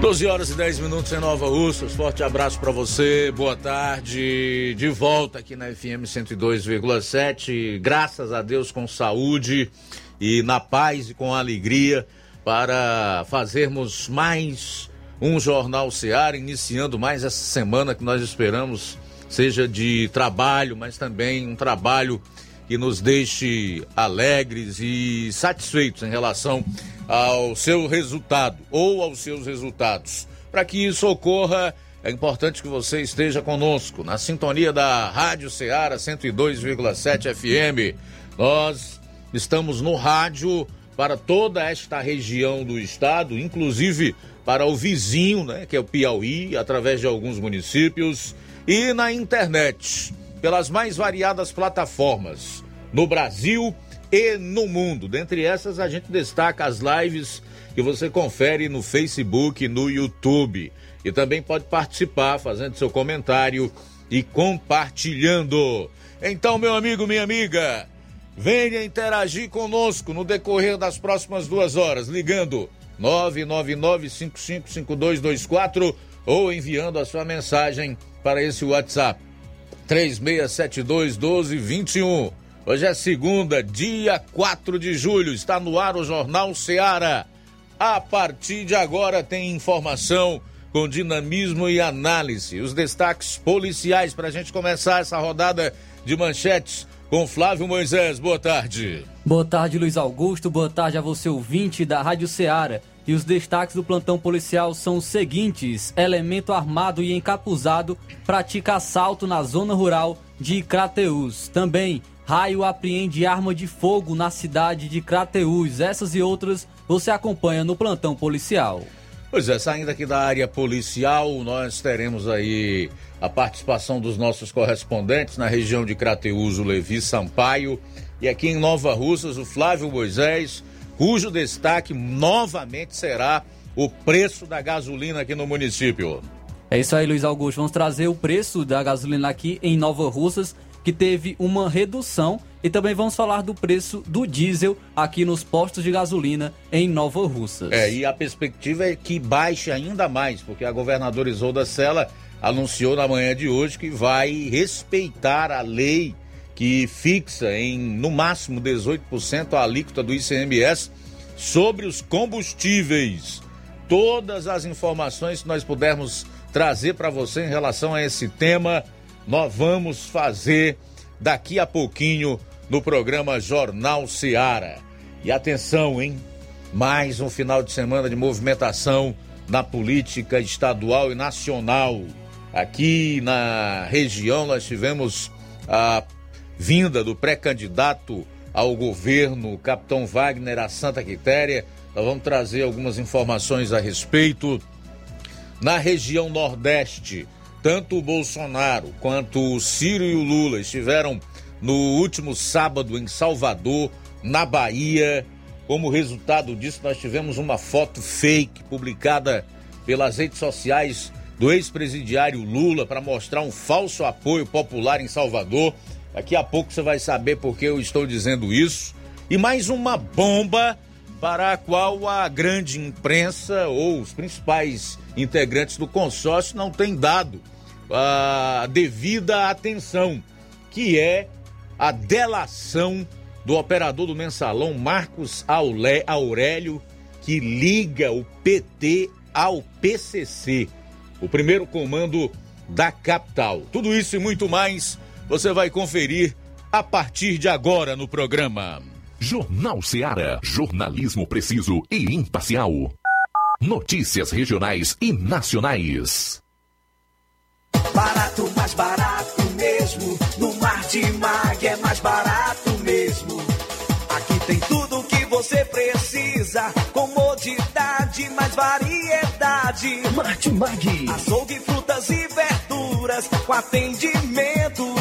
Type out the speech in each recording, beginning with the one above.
12 horas e 10 minutos em Nova Russas. Forte abraço para você. Boa tarde. De volta aqui na FM 102,7. Graças a Deus com saúde e na paz e com alegria para fazermos mais um Jornal Seara, iniciando mais essa semana que nós esperamos seja de trabalho, mas também um trabalho que nos deixe alegres e satisfeitos em relação ao seu resultado ou aos seus resultados. Para que isso ocorra, é importante que você esteja conosco na sintonia da Rádio Ceará 102,7 FM. Nós estamos no rádio para toda esta região do estado, inclusive para o vizinho, né, que é o Piauí, através de alguns municípios, e na internet, pelas mais variadas plataformas, no Brasil e no mundo. Dentre essas, a gente destaca as lives que você confere no Facebook no YouTube. E também pode participar fazendo seu comentário e compartilhando. Então, meu amigo, minha amiga, venha interagir conosco no decorrer das próximas duas horas, ligando 999-555224 ou enviando a sua mensagem para esse WhatsApp 3672 1221. Hoje é segunda, dia 4 de julho. Está no ar o Jornal Seara. A partir de agora tem informação com dinamismo e análise. Os destaques policiais para a gente começar essa rodada de manchetes com Flávio Moisés. Boa tarde. Boa tarde, Luiz Augusto. Boa tarde a você, ouvinte da Rádio Ceará. E os destaques do plantão policial são os seguintes: elemento armado e encapuzado pratica assalto na zona rural de Crateus. Também Raio apreende arma de fogo na cidade de Crateús. Essas e outras você acompanha no plantão policial. Pois é, saindo aqui da área policial, nós teremos aí a participação dos nossos correspondentes na região de Crateús, o Levi Sampaio, e aqui em Nova Russas, o Flávio Moisés, cujo destaque novamente será o preço da gasolina aqui no município. É isso aí, Luiz Augusto. Vamos trazer o preço da gasolina aqui em Nova Russas que teve uma redução e também vamos falar do preço do diesel aqui nos postos de gasolina em Nova Russas. É, e a perspectiva é que baixe ainda mais, porque a governadora Isolda Sela anunciou na manhã de hoje que vai respeitar a lei que fixa em no máximo 18% a alíquota do ICMS sobre os combustíveis. Todas as informações que nós pudermos trazer para você em relação a esse tema nós vamos fazer daqui a pouquinho no programa Jornal Seara. E atenção, hein? Mais um final de semana de movimentação na política estadual e nacional. Aqui na região nós tivemos a vinda do pré-candidato ao governo, capitão Wagner, a Santa Quitéria. Nós vamos trazer algumas informações a respeito. Na região Nordeste, tanto o Bolsonaro quanto o Ciro e o Lula estiveram no último sábado em Salvador, na Bahia. Como resultado disso, nós tivemos uma foto fake publicada pelas redes sociais do ex-presidiário Lula para mostrar um falso apoio popular em Salvador. Daqui a pouco você vai saber por que eu estou dizendo isso. E mais uma bomba para a qual a grande imprensa ou os principais integrantes do consórcio não têm dado a devida atenção, que é a delação do operador do mensalão Marcos Aurélio, que liga o PT ao PCC, o primeiro comando da capital. Tudo isso e muito mais você vai conferir a partir de agora no programa. Jornal Seara. Jornalismo preciso e imparcial. Notícias regionais e nacionais. Barato, mais barato mesmo. No Mar de Mag é mais barato mesmo. Aqui tem tudo o que você precisa. Comodidade, mais variedade. Mar de Mag. Açougue, frutas e verduras. Com atendimento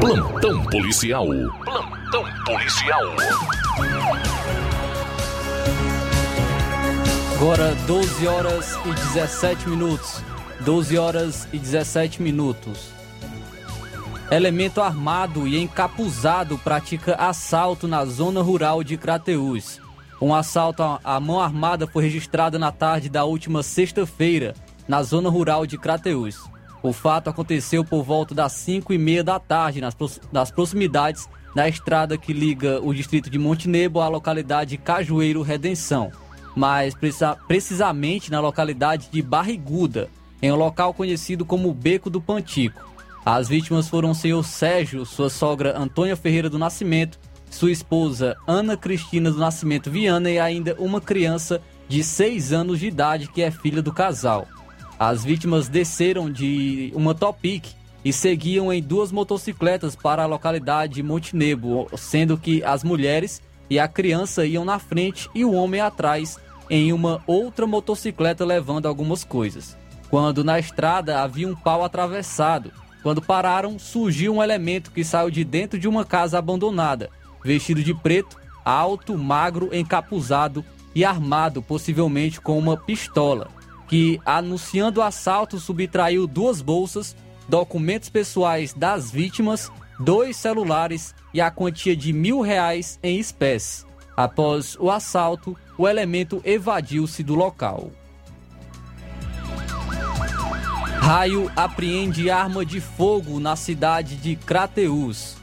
Plantão policial. Plantão policial. Agora 12 horas e 17 minutos. 12 horas e 17 minutos. Elemento armado e encapuzado pratica assalto na zona rural de Crateús. Um assalto à mão armada foi registrado na tarde da última sexta-feira, na zona rural de Crateús. O fato aconteceu por volta das 5 e meia da tarde, nas, nas proximidades da estrada que liga o distrito de Montenegro à localidade de Cajueiro Redenção, mais precisa, precisamente na localidade de Barriguda, em um local conhecido como Beco do Pantico. As vítimas foram o senhor Sérgio, sua sogra Antônia Ferreira do Nascimento, sua esposa Ana Cristina do Nascimento Viana e ainda uma criança de 6 anos de idade que é filha do casal. As vítimas desceram de uma Topic e seguiam em duas motocicletas para a localidade de sendo que as mulheres e a criança iam na frente e o homem atrás em uma outra motocicleta levando algumas coisas. Quando na estrada havia um pau atravessado. Quando pararam, surgiu um elemento que saiu de dentro de uma casa abandonada, vestido de preto, alto, magro, encapuzado e armado, possivelmente com uma pistola. Que, anunciando o assalto, subtraiu duas bolsas, documentos pessoais das vítimas, dois celulares e a quantia de mil reais em espécie. Após o assalto, o elemento evadiu-se do local. Raio apreende arma de fogo na cidade de Crateús.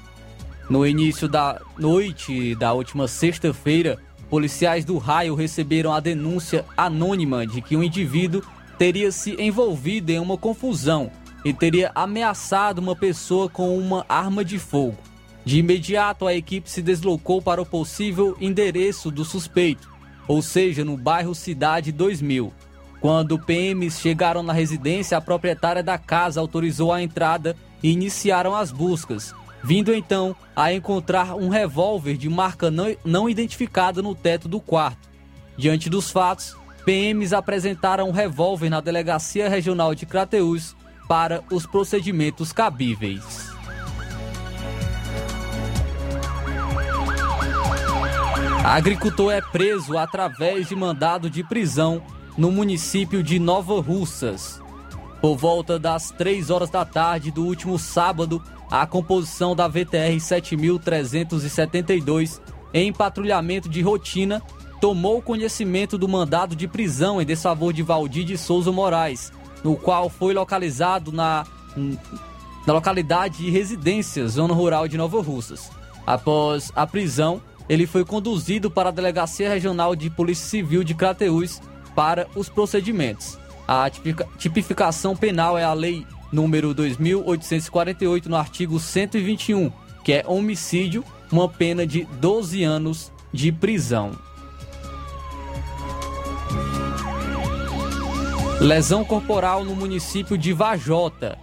No início da noite da última sexta-feira, policiais do Raio receberam a denúncia anônima de que um indivíduo teria se envolvido em uma confusão e teria ameaçado uma pessoa com uma arma de fogo. De imediato, a equipe se deslocou para o possível endereço do suspeito, ou seja, no bairro Cidade 2000. Quando PMs chegaram na residência, a proprietária da casa autorizou a entrada e iniciaram as buscas, vindo então a encontrar um revólver de marca não, não identificada no teto do quarto. Diante dos fatos, PMs apresentaram um revólver na Delegacia Regional de Crateús para os procedimentos cabíveis. Agricultor é preso através de mandado de prisão no município de Nova Russas. Por volta das 3 horas da tarde do último sábado, a composição da VTR 7372 em patrulhamento de rotina tomou conhecimento do mandado de prisão em desfavor de Valdir de Souza Moraes, no qual foi localizado na, na localidade de residência, zona rural de Nova Russas. Após a prisão, ele foi conduzido para a Delegacia Regional de Polícia Civil de Crateús para os procedimentos. A tipificação penal é a lei número 2848 no artigo 121, que é homicídio, uma pena de 12 anos de prisão. Lesão corporal no município de Vajota.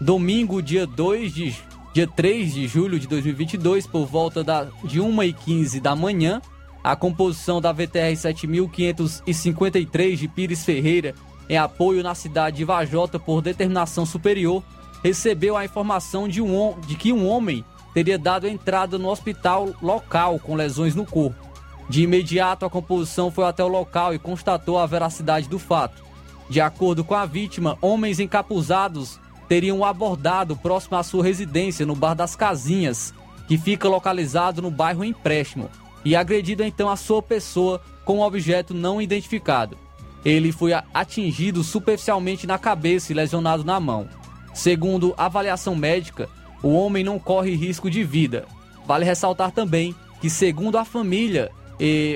Domingo, dia 2 de dia 3 de julho de 2022, por volta da, de 1h15 da manhã, a composição da VTR 7553 de Pires Ferreira, em apoio na cidade de Vajota por determinação superior, recebeu a informação de, um, de que um homem teria dado entrada no hospital local com lesões no corpo. De imediato, a composição foi até o local e constatou a veracidade do fato. De acordo com a vítima, homens encapuzados teriam abordado próximo à sua residência no Bar das Casinhas, que fica localizado no bairro Empréstimo, e agredido então a sua pessoa com um objeto não identificado. Ele foi atingido superficialmente na cabeça e lesionado na mão. Segundo avaliação médica, o homem não corre risco de vida. Vale ressaltar também que, segundo a família,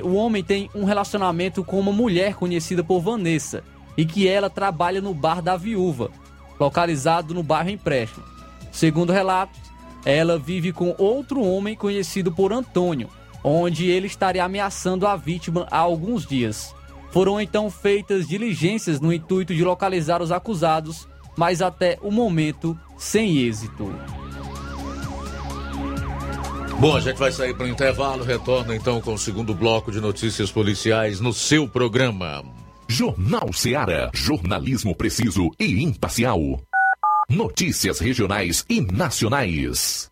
o homem tem um relacionamento com uma mulher conhecida por Vanessa e que ela trabalha no bar da viúva, localizado no bairro Empréstimo. Segundo relatos, ela vive com outro homem conhecido por Antônio, onde ele estaria ameaçando a vítima há alguns dias. Foram então feitas diligências no intuito de localizar os acusados, mas até o momento sem êxito. Bom, a gente vai sair para o intervalo, retorna então com o segundo bloco de notícias policiais no seu programa. Jornal Seara. Jornalismo preciso e imparcial. Notícias regionais e nacionais.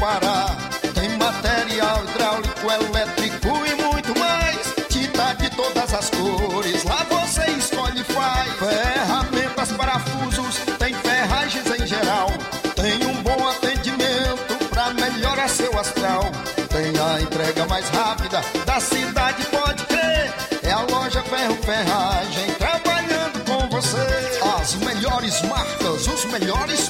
parar. Tem material hidráulico, elétrico e muito mais. Tinta de todas as cores, lá você escolhe e faz. Ferramentas, parafusos, tem ferragens em geral. Tem um bom atendimento pra melhorar seu astral. Tem a entrega mais rápida da cidade, pode crer. É a loja Ferro Ferragem trabalhando com você. As melhores marcas, os melhores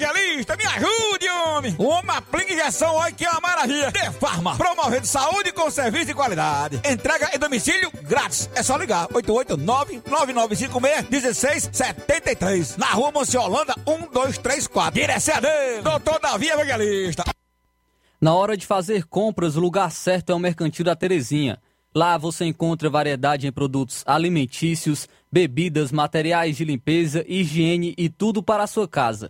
me ajude, homem. Uma aplica injeção, olha que é uma maravilha. De Farma, promovendo saúde com serviço de qualidade. Entrega em domicílio grátis. É só ligar, 889-9956-1673. Na rua Monsiolanda, 1234. Direção a Deus, doutor Davi Evangelista. Na hora de fazer compras, o lugar certo é o Mercantil da Terezinha. Lá você encontra variedade em produtos alimentícios, bebidas, materiais de limpeza, higiene e tudo para a sua casa.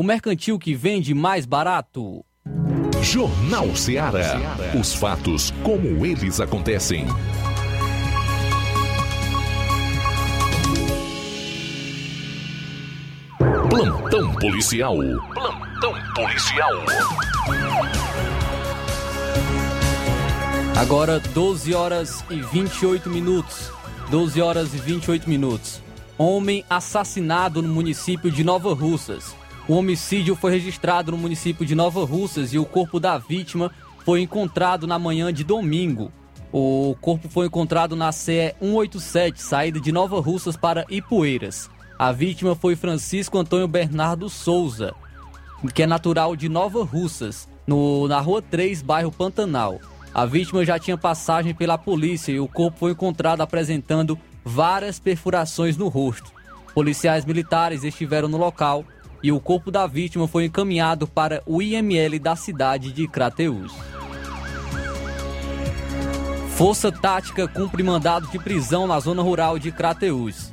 o mercantil que vende mais barato. Jornal Ceará. Os fatos como eles acontecem. Plantão policial. Plantão policial. Agora 12 horas e 28 minutos. 12 horas e 28 minutos. Homem assassinado no município de Nova Russas. O homicídio foi registrado no município de Nova Russas e o corpo da vítima foi encontrado na manhã de domingo. O corpo foi encontrado na CE 187, saída de Nova Russas para Ipueiras. A vítima foi Francisco Antônio Bernardo Souza, que é natural de Nova Russas, no, na Rua 3, bairro Pantanal. A vítima já tinha passagem pela polícia e o corpo foi encontrado apresentando várias perfurações no rosto. Policiais militares estiveram no local e o corpo da vítima foi encaminhado para o IML da cidade de Crateús. Força Tática cumpre mandado de prisão na zona rural de Crateús.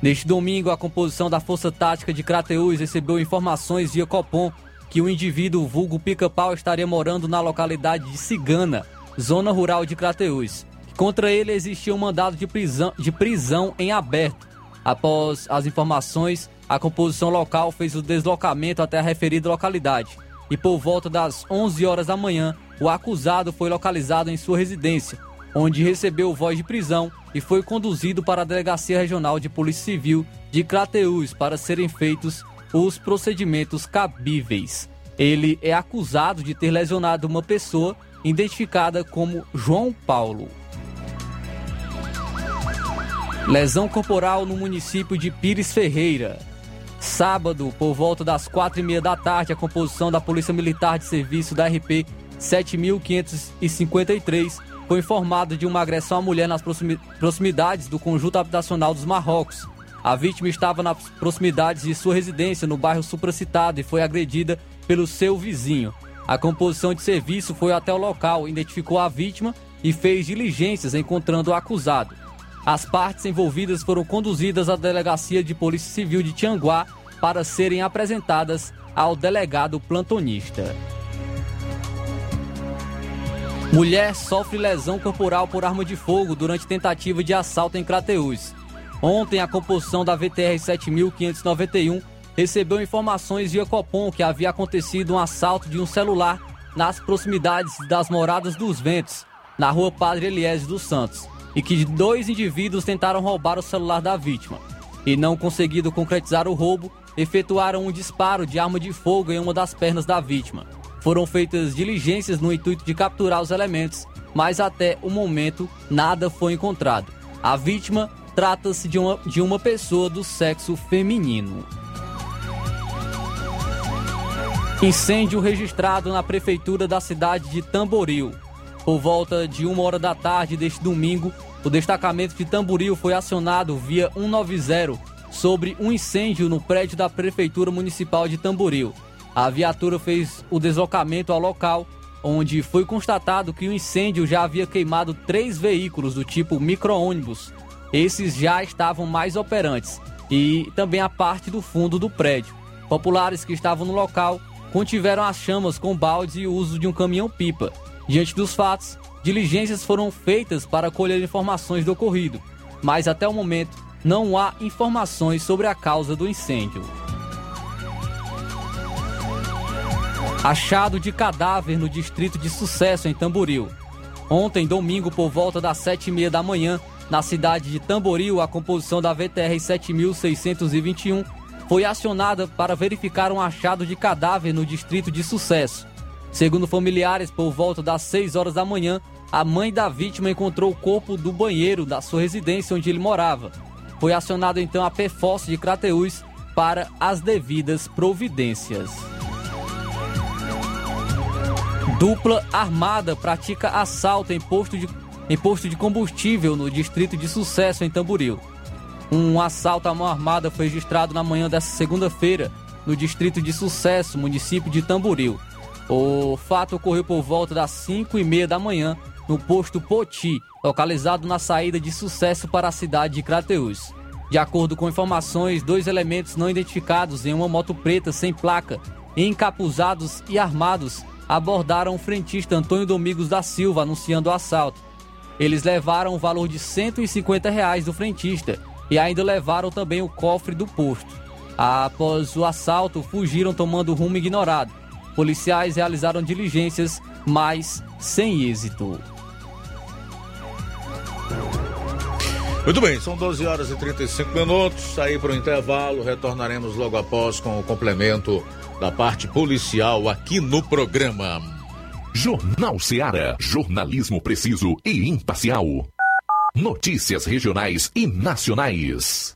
Neste domingo, a composição da Força Tática de Crateús recebeu informações via Copom que o indivíduo vulgo pica-pau estaria morando na localidade de Cigana, zona rural de Crateús. Contra ele existia um mandado de prisão, de prisão em aberto. Após as informações, a composição local fez o deslocamento até a referida localidade. E por volta das 11 horas da manhã, o acusado foi localizado em sua residência, onde recebeu voz de prisão e foi conduzido para a Delegacia Regional de Polícia Civil de Crateús para serem feitos os procedimentos cabíveis. Ele é acusado de ter lesionado uma pessoa identificada como João Paulo. Lesão corporal no município de Pires Ferreira. Sábado, por volta das quatro e meia da tarde, a composição da Polícia Militar de Serviço da RP 7.553 foi informada de uma agressão à mulher nas proximidades do conjunto habitacional dos Marrocos. A vítima estava nas proximidades de sua residência no bairro supracitado e foi agredida pelo seu vizinho. A composição de serviço foi até o local, identificou a vítima e fez diligências encontrando o acusado. As partes envolvidas foram conduzidas à Delegacia de Polícia Civil de Tianguá para serem apresentadas ao delegado plantonista. Mulher sofre lesão corporal por arma de fogo durante tentativa de assalto em Crateús. Ontem, a composição da VTR 7591 recebeu informações via Copom que havia acontecido um assalto de um celular nas proximidades das Moradas dos Ventos, na rua Padre Eliésio dos Santos e que dois indivíduos tentaram roubar o celular da vítima. E não conseguindo concretizar o roubo, efetuaram um disparo de arma de fogo em uma das pernas da vítima. Foram feitas diligências no intuito de capturar os elementos, mas até o momento nada foi encontrado. A vítima trata-se de uma, de uma pessoa do sexo feminino. Incêndio registrado na prefeitura da cidade de Tamboril. Por volta de uma hora da tarde deste domingo, o destacamento de Tamboril foi acionado via 190 sobre um incêndio no prédio da Prefeitura Municipal de Tamboril. A viatura fez o deslocamento ao local, onde foi constatado que o incêndio já havia queimado três veículos do tipo micro-ônibus. Esses já estavam mais operantes e também a parte do fundo do prédio. Populares que estavam no local contiveram as chamas com baldes e o uso de um caminhão-pipa. Diante dos fatos, diligências foram feitas para colher informações do ocorrido, mas até o momento não há informações sobre a causa do incêndio. Achado de cadáver no distrito de Sucesso, em Tamboril. Ontem, domingo, por volta das sete e meia da manhã, na cidade de Tamboril, a composição da VTR 7621 foi acionada para verificar um achado de cadáver no distrito de Sucesso. Segundo familiares, por volta das 6 horas da manhã, a mãe da vítima encontrou o corpo do banheiro da sua residência onde ele morava. Foi acionado então a PFOS de Crateús para as devidas providências. Dupla armada pratica assalto em posto de, em posto de combustível no distrito de Sucesso, em Tamboril. Um assalto à mão armada foi registrado na manhã desta segunda-feira no distrito de Sucesso, município de Tamboril. O fato ocorreu por volta das 5 e meia da manhã no posto Poti, localizado na saída de sucesso para a cidade de Crateús. De acordo com informações, dois elementos não identificados em uma moto preta sem placa, encapuzados e armados, abordaram o frentista Antônio Domingos da Silva anunciando o assalto. Eles levaram o valor de 150 reais do frentista e ainda levaram também o cofre do posto. Após o assalto, fugiram tomando rumo ignorado. Policiais realizaram diligências, mas sem êxito. Muito bem, são 12 horas e 35 minutos. Saí para o intervalo, retornaremos logo após com o complemento da parte policial aqui no programa. Jornal Seara. Jornalismo preciso e imparcial. Notícias regionais e nacionais.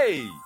Hey!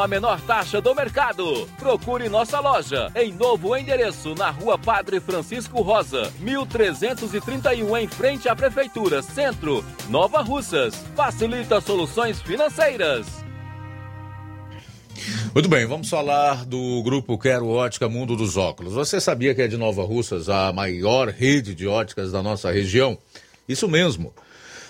a menor taxa do mercado. Procure nossa loja em novo endereço na Rua Padre Francisco Rosa, 1331 em frente à Prefeitura, Centro, Nova Russas. Facilita soluções financeiras. Muito bem, vamos falar do grupo Quero Ótica Mundo dos Óculos. Você sabia que é de Nova Russas a maior rede de óticas da nossa região? Isso mesmo.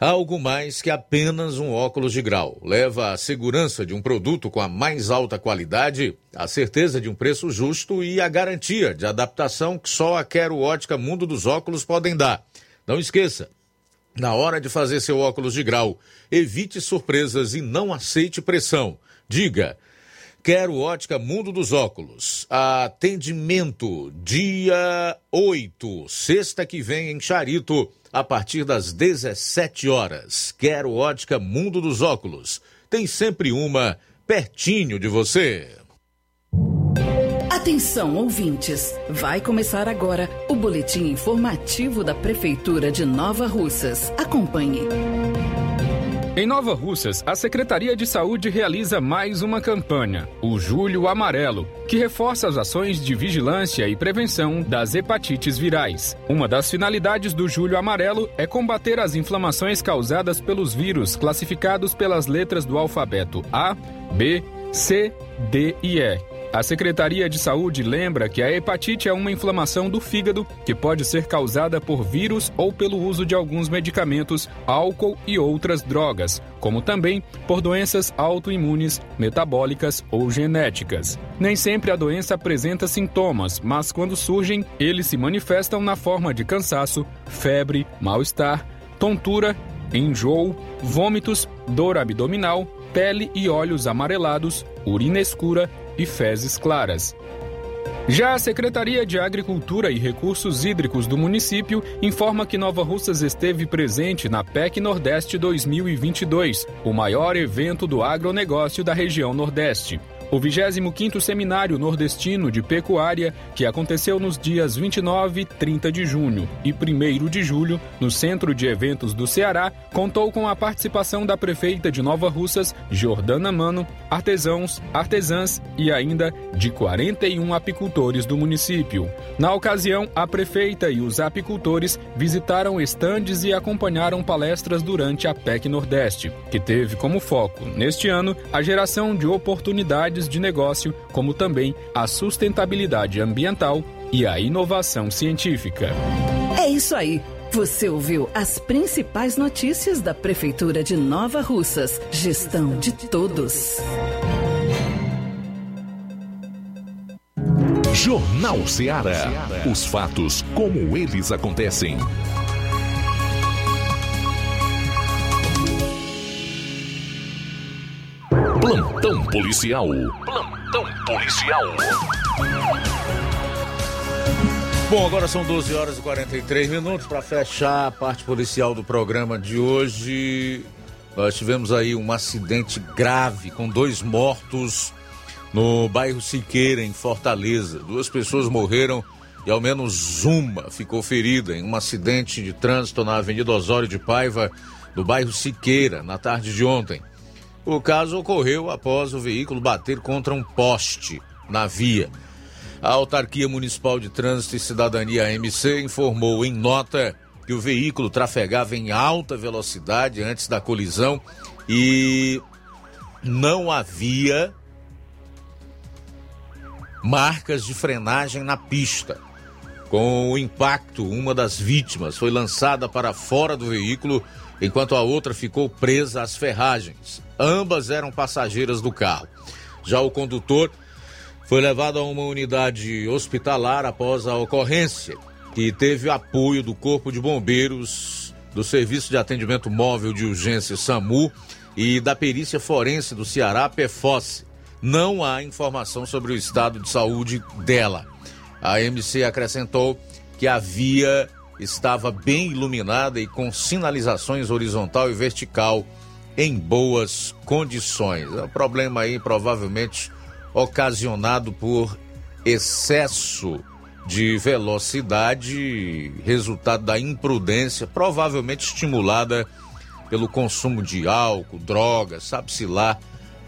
algo mais que apenas um óculos de grau. Leva a segurança de um produto com a mais alta qualidade, a certeza de um preço justo e a garantia de adaptação que só a Quero Ótica Mundo dos Óculos podem dar. Não esqueça, Na hora de fazer seu óculos de grau, evite surpresas e não aceite pressão. Diga: Quero ótica Mundo dos Óculos. Atendimento dia 8, sexta que vem em Charito, a partir das 17 horas. Quero ótica Mundo dos Óculos. Tem sempre uma pertinho de você. Atenção, ouvintes! Vai começar agora o boletim informativo da Prefeitura de Nova Russas. Acompanhe. Em Nova Russas, a Secretaria de Saúde realiza mais uma campanha, o Julho Amarelo, que reforça as ações de vigilância e prevenção das hepatites virais. Uma das finalidades do Julho Amarelo é combater as inflamações causadas pelos vírus classificados pelas letras do alfabeto A, B, C, D e E a Secretaria de Saúde lembra que a hepatite é uma inflamação do fígado que pode ser causada por vírus ou pelo uso de alguns medicamentos, álcool e outras drogas, como também por doenças autoimunes, metabólicas ou genéticas. Nem sempre a doença apresenta sintomas, mas quando surgem, eles se manifestam na forma de cansaço, febre, mal-estar, tontura, enjoo, vômitos, dor abdominal, pele e olhos amarelados, urina escura e fezes claras. Já a Secretaria de Agricultura e Recursos Hídricos do município informa que Nova Russas esteve presente na PEC Nordeste 2022, o maior evento do agronegócio da região Nordeste. O 25º Seminário Nordestino de Pecuária, que aconteceu nos dias 29 e 30 de junho e 1 de julho, no Centro de Eventos do Ceará, contou com a participação da prefeita de Nova Russas, Jordana Mano, artesãos, artesãs e ainda de 41 apicultores do município. Na ocasião, a prefeita e os apicultores visitaram estandes e acompanharam palestras durante a PEC Nordeste, que teve como foco, neste ano, a geração de oportunidades de negócio, como também a sustentabilidade ambiental e a inovação científica. É isso aí. Você ouviu as principais notícias da Prefeitura de Nova Russas. Gestão de todos. Jornal Ceará. Os fatos como eles acontecem. Policial. Plantão policial. Bom, agora são 12 horas e 43 minutos para fechar a parte policial do programa de hoje. Nós tivemos aí um acidente grave com dois mortos no bairro Siqueira, em Fortaleza. Duas pessoas morreram e ao menos uma ficou ferida em um acidente de trânsito na Avenida Osório de Paiva, do bairro Siqueira, na tarde de ontem. O caso ocorreu após o veículo bater contra um poste na via. A Autarquia Municipal de Trânsito e Cidadania AMC informou em nota que o veículo trafegava em alta velocidade antes da colisão e não havia marcas de frenagem na pista. Com o impacto, uma das vítimas foi lançada para fora do veículo, enquanto a outra ficou presa às ferragens. Ambas eram passageiras do carro. Já o condutor foi levado a uma unidade hospitalar após a ocorrência, que teve apoio do Corpo de Bombeiros, do Serviço de Atendimento Móvel de Urgência SAMU e da Perícia Forense do Ceará, PFOS. Não há informação sobre o estado de saúde dela. A MC acrescentou que a via estava bem iluminada e com sinalizações horizontal e vertical em boas condições. É um problema aí provavelmente ocasionado por excesso de velocidade, resultado da imprudência, provavelmente estimulada pelo consumo de álcool, drogas, sabe-se lá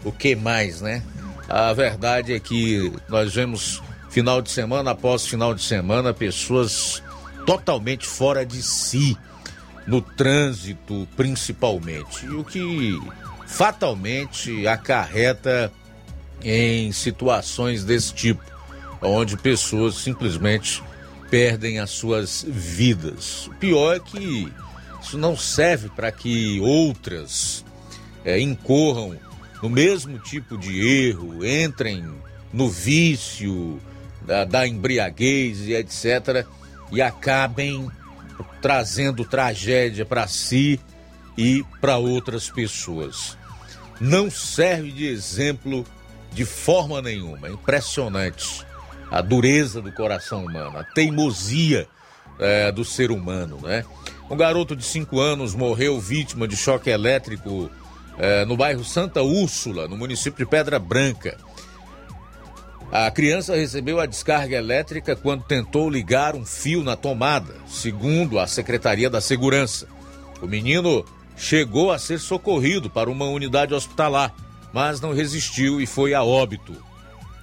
o que mais, né? A verdade é que nós vemos final de semana após final de semana pessoas totalmente fora de si, no trânsito principalmente, o que fatalmente acarreta em situações desse tipo, onde pessoas simplesmente perdem as suas vidas. O pior é que isso não serve para que outras é, incorram no mesmo tipo de erro, entrem no vício da, da embriaguez e etc., e acabem trazendo tragédia para si e para outras pessoas. Não serve de exemplo de forma nenhuma. É impressionante a dureza do coração humano, a teimosia é, do ser humano, né? Um garoto de 5 anos morreu vítima de choque elétrico é, no bairro Santa Úrsula, no município de Pedra Branca. A criança recebeu a descarga elétrica quando tentou ligar um fio na tomada, segundo a Secretaria da Segurança. O menino chegou a ser socorrido para uma unidade hospitalar, mas não resistiu e foi a óbito.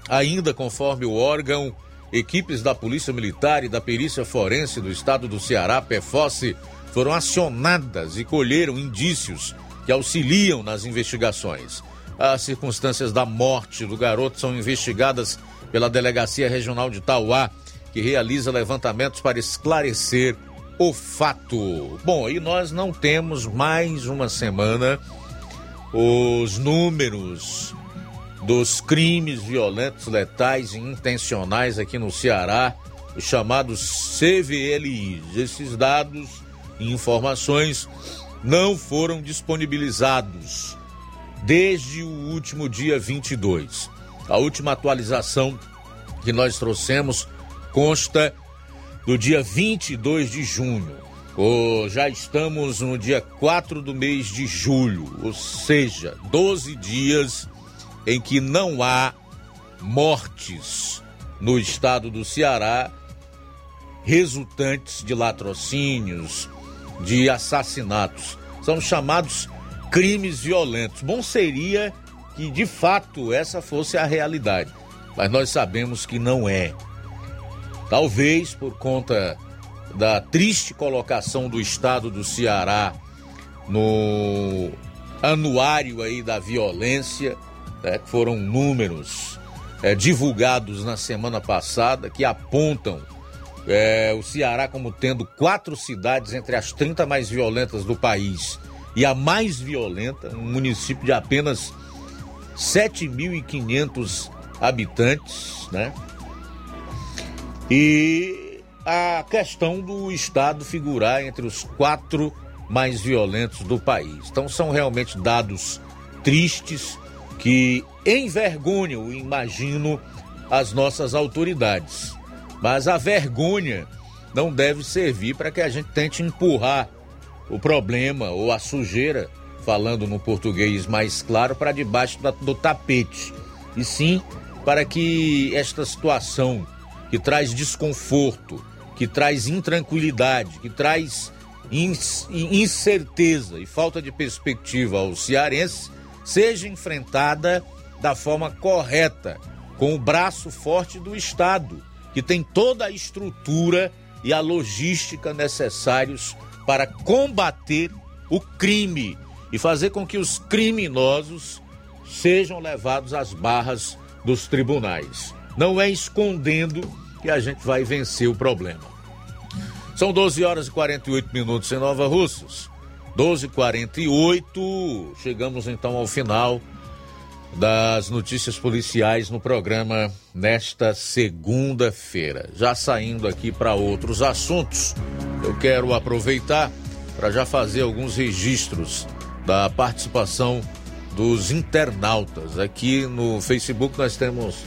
Ainda conforme o órgão, equipes da Polícia Militar e da Perícia Forense do Estado do Ceará, PFOSSE, foram acionadas e colheram indícios que auxiliam nas investigações. As circunstâncias da morte do garoto são investigadas pela Delegacia Regional de Tauá, que realiza levantamentos para esclarecer o fato. Bom, e nós não temos mais uma semana os números dos crimes violentos, letais e intencionais aqui no Ceará, os chamados CVLIs. Esses dados e informações não foram disponibilizados desde o último dia 22. A última atualização que nós trouxemos consta do dia 22 de junho. Oh, já estamos no dia 4 do mês de julho, ou seja, 12 dias em que não há mortes no estado do Ceará resultantes de latrocínios, de assassinatos. São chamados crimes violentos. Bom seria que de fato essa fosse a realidade, mas nós sabemos que não é. Talvez por conta da triste colocação do estado do Ceará no anuário aí da violência, né, que foram números é, divulgados na semana passada que apontam é, o Ceará como tendo quatro cidades entre as 30 mais violentas do país e a mais violenta, um município de apenas 7.500 habitantes, né? E a questão do Estado figurar entre os quatro mais violentos do país. Então são realmente dados tristes que envergonham, imagino, as nossas autoridades. Mas a vergonha não deve servir para que a gente tente empurrar o problema ou a sujeira, falando no português mais claro, para debaixo do tapete. E sim para que esta situação que traz desconforto, que traz intranquilidade, que traz incerteza e falta de perspectiva aos cearenses, seja enfrentada da forma correta, com o braço forte do Estado, que tem toda a estrutura e a logística necessários para combater o crime e fazer com que os criminosos sejam levados às barras dos tribunais. Não é escondendo que a gente vai vencer o problema. São 12 horas e 48 minutos em Nova Russas. 12 h 48 Chegamos então ao final das notícias policiais no programa nesta segunda-feira. Já saindo aqui para outros assuntos, eu quero aproveitar para já fazer alguns registros da participação dos internautas. Aqui no Facebook nós temos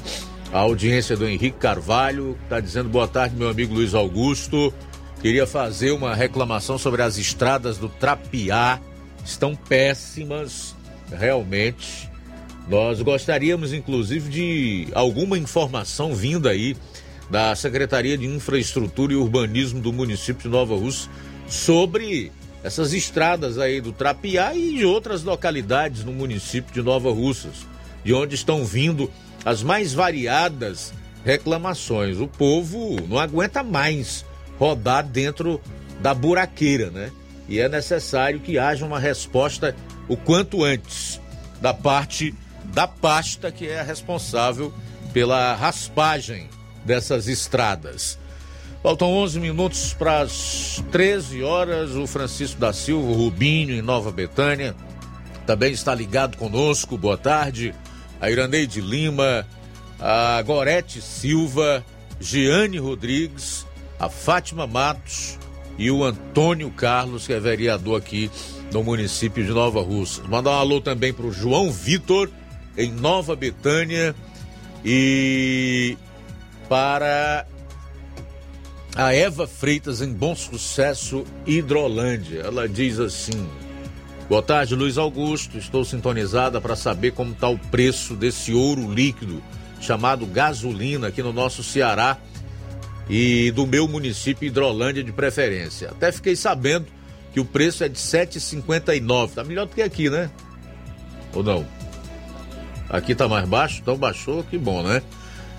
a audiência do Henrique Carvalho, está dizendo boa tarde, meu amigo Luiz Augusto. Queria fazer uma reclamação sobre as estradas do Trapiá. Estão péssimas, realmente. Nós gostaríamos, inclusive, de alguma informação vinda aí da Secretaria de Infraestrutura e Urbanismo do município de Nova Rússia sobre essas estradas aí do Trapiá e de outras localidades no município de Nova Russas, de onde estão vindo as mais variadas reclamações. O povo não aguenta mais rodar dentro da buraqueira, né? E é necessário que haja uma resposta o quanto antes da parte da pasta que é a responsável pela raspagem dessas estradas. Faltam 11 minutos para as 13 horas. O Francisco da Silva, o Rubinho, em Nova Betânia, também está ligado conosco. Boa tarde. A Iraneide Lima, a Gorete Silva, Giane Rodrigues, a Fátima Matos, e o Antônio Carlos, que é vereador aqui no município de Nova Russa. Mandar um alô também para o João Vitor, em Nova Betânia, e para a Eva Freitas, em Bom Sucesso, Hidrolândia. Ela diz assim: Boa tarde, Luiz Augusto. Estou sintonizada para saber como está o preço desse ouro líquido chamado gasolina aqui no nosso Ceará e do meu município Hidrolândia de preferência. Até fiquei sabendo que o preço é de 7,59. Tá melhor do que aqui, né? Ou não? Aqui tá mais baixo, então baixou, que bom, né?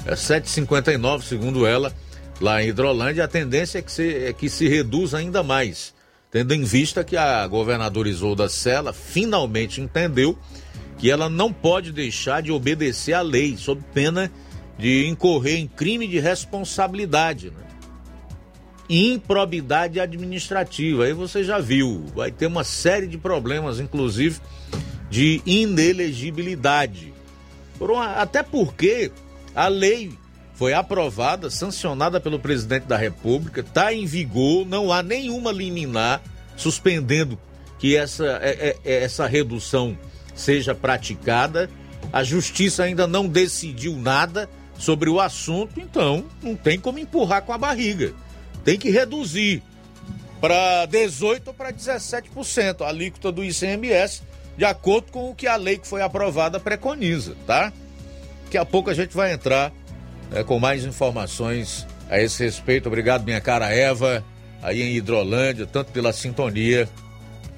É 7,59 segundo ela, lá em Hidrolândia. A tendência é que se, é que se reduza ainda mais, tendo em vista que a governadora Isolda Sela finalmente entendeu que ela não pode deixar de obedecer à lei, sob pena de incorrer em crime de responsabilidade, né? improbidade administrativa. Aí você já viu, vai ter uma série de problemas, inclusive de inelegibilidade. Uma, até porque a lei foi aprovada, sancionada pelo presidente da República, está em vigor, não há nenhuma liminar suspendendo que essa, é, é, é, essa redução seja praticada. A justiça ainda não decidiu nada sobre o assunto, então não tem como empurrar com a barriga. Tem que reduzir para 18% ou para 17% a alíquota do ICMS, de acordo com o que a lei que foi aprovada preconiza, tá? Daqui a pouco a gente vai entrar né, com mais informações a esse respeito. Obrigado, minha cara Eva, aí em Hidrolândia, tanto pela sintonia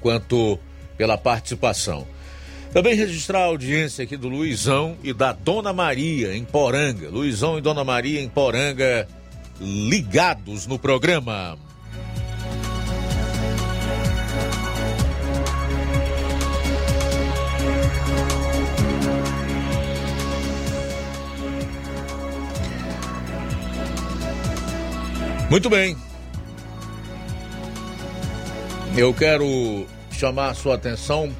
quanto pela participação. Também registrar a audiência aqui do Luizão e da Dona Maria em Poranga. Luizão e Dona Maria em Poranga ligados no programa. Muito bem. Eu quero chamar a sua atenção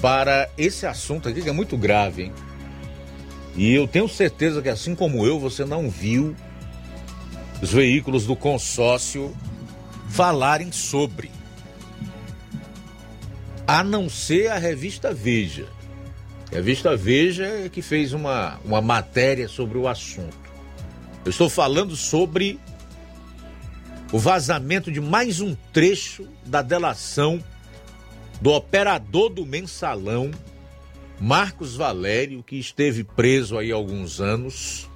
para esse assunto aqui que é muito grave, hein? E eu tenho certeza que assim como eu, você não viu os veículos do consórcio falarem sobre. A não ser a revista Veja. A revista Veja é que fez uma, uma matéria sobre o assunto. Eu estou falando sobre o vazamento de mais um trecho da delação do operador do mensalão, Marcos Valério, que esteve preso aí há alguns anos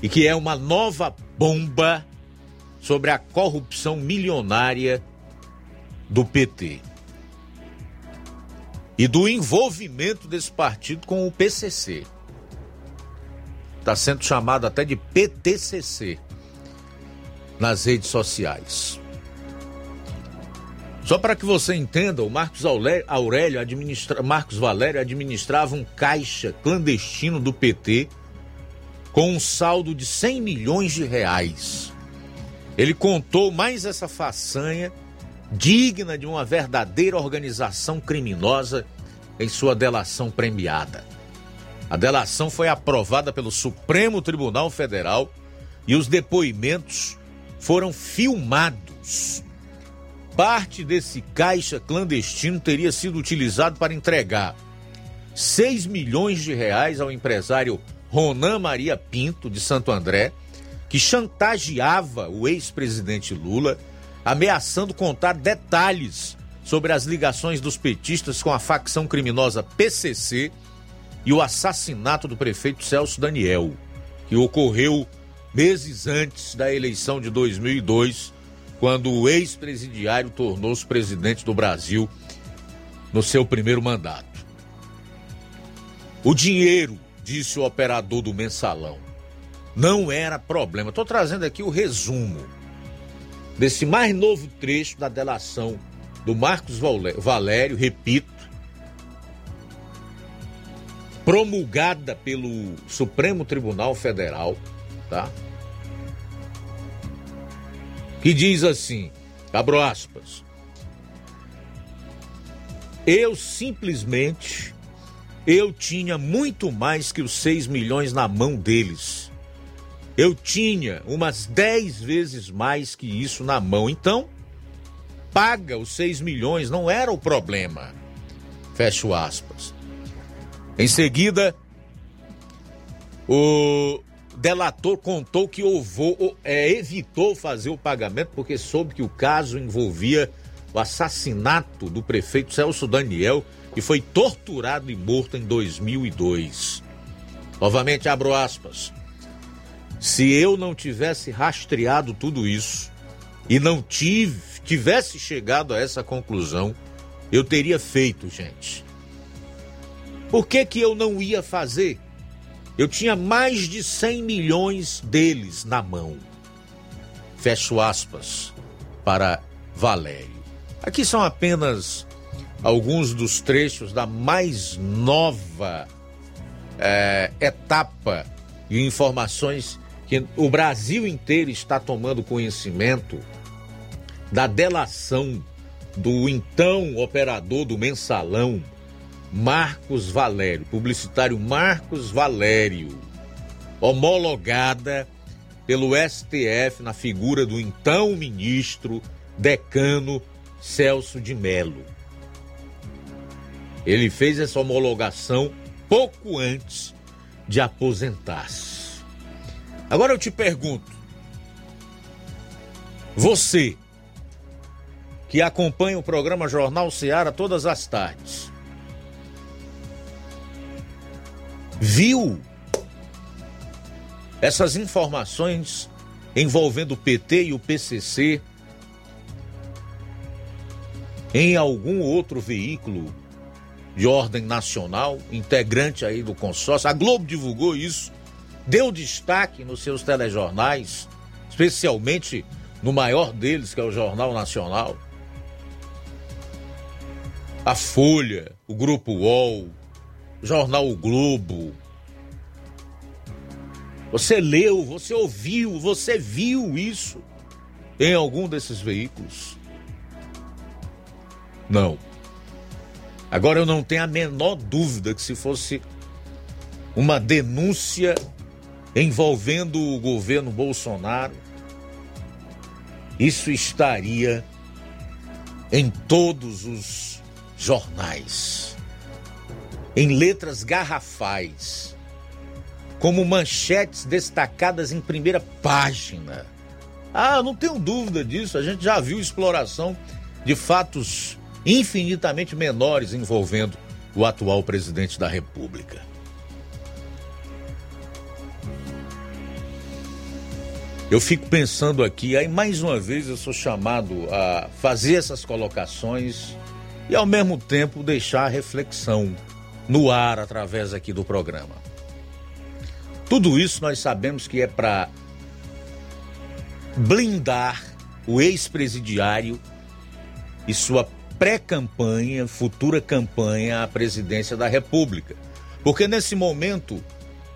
e que é uma nova bomba sobre a corrupção milionária do PT. E do envolvimento desse partido com o PCC. Está sendo chamado até de PTCC nas redes sociais. Só para que você entenda, o Marcos Aurélio administra, Marcos Valério administrava um caixa clandestino do PT com um saldo de 100 milhões de reais. Ele contou mais essa façanha digna de uma verdadeira organização criminosa em sua delação premiada. A delação foi aprovada pelo Supremo Tribunal Federal e os depoimentos foram filmados. Parte desse caixa clandestino teria sido utilizado para entregar 6 milhões de reais ao empresário Ronan Maria Pinto, de Santo André, que chantageava o ex-presidente Lula, ameaçando contar detalhes sobre as ligações dos petistas com a facção criminosa PCC e o assassinato do prefeito Celso Daniel, que ocorreu meses antes da eleição de 2002 quando o ex-presidiário tornou-se presidente do Brasil no seu primeiro mandato. O dinheiro, disse o operador do mensalão, não era problema. Estou trazendo aqui o resumo desse mais novo trecho da delação do Marcos Valério, repito, promulgada pelo Supremo Tribunal Federal, tá? que diz assim: abro aspas. Eu simplesmente eu tinha muito mais que os 6 milhões na mão deles. Eu tinha umas 10 vezes mais que isso na mão. Então, paga os 6 milhões, não era o problema. Fecho aspas. Em seguida, o delator contou que ovou, é, evitou fazer o pagamento porque soube que o caso envolvia o assassinato do prefeito Celso Daniel, que foi torturado e morto em 2002. Novamente abro aspas. Se eu não tivesse rastreado tudo isso e não tive, tivesse chegado a essa conclusão, eu teria feito, gente. Por que que eu não ia fazer? Eu tinha mais de 100 milhões deles na mão. Fecho aspas para Valério. Aqui são apenas alguns dos trechos da mais nova é, etapa e informações que o Brasil inteiro está tomando conhecimento da delação do então operador do mensalão, Marcos Valério, publicitário Marcos Valério, homologada pelo STF na figura do então ministro decano Celso de Mello. Ele fez essa homologação pouco antes de aposentar-se. Agora eu te pergunto, você que acompanha o programa Jornal Ceará todas as tardes, viu essas informações envolvendo o PT e o PCC em algum outro veículo de ordem nacional, integrante aí do consórcio. A Globo divulgou isso, deu destaque nos seus telejornais, especialmente no maior deles, que é o Jornal Nacional. A Folha, o Grupo UOL, jornal o Globo. Você leu, você ouviu, você viu isso em algum desses veículos? Não. Agora eu não tenho a menor dúvida que se fosse uma denúncia envolvendo o governo Bolsonaro, isso estaria em todos os jornais em letras garrafais, como manchetes destacadas em primeira página. Ah, não tenho dúvida disso, a gente já viu exploração de fatos infinitamente menores envolvendo o atual presidente da República. Eu fico pensando aqui, aí mais uma vez eu sou chamado a fazer essas colocações e ao mesmo tempo deixar a reflexão no ar através aqui do programa. Tudo isso nós sabemos que é para blindar o ex-presidiário e sua pré-campanha, futura campanha à presidência da República. Porque nesse momento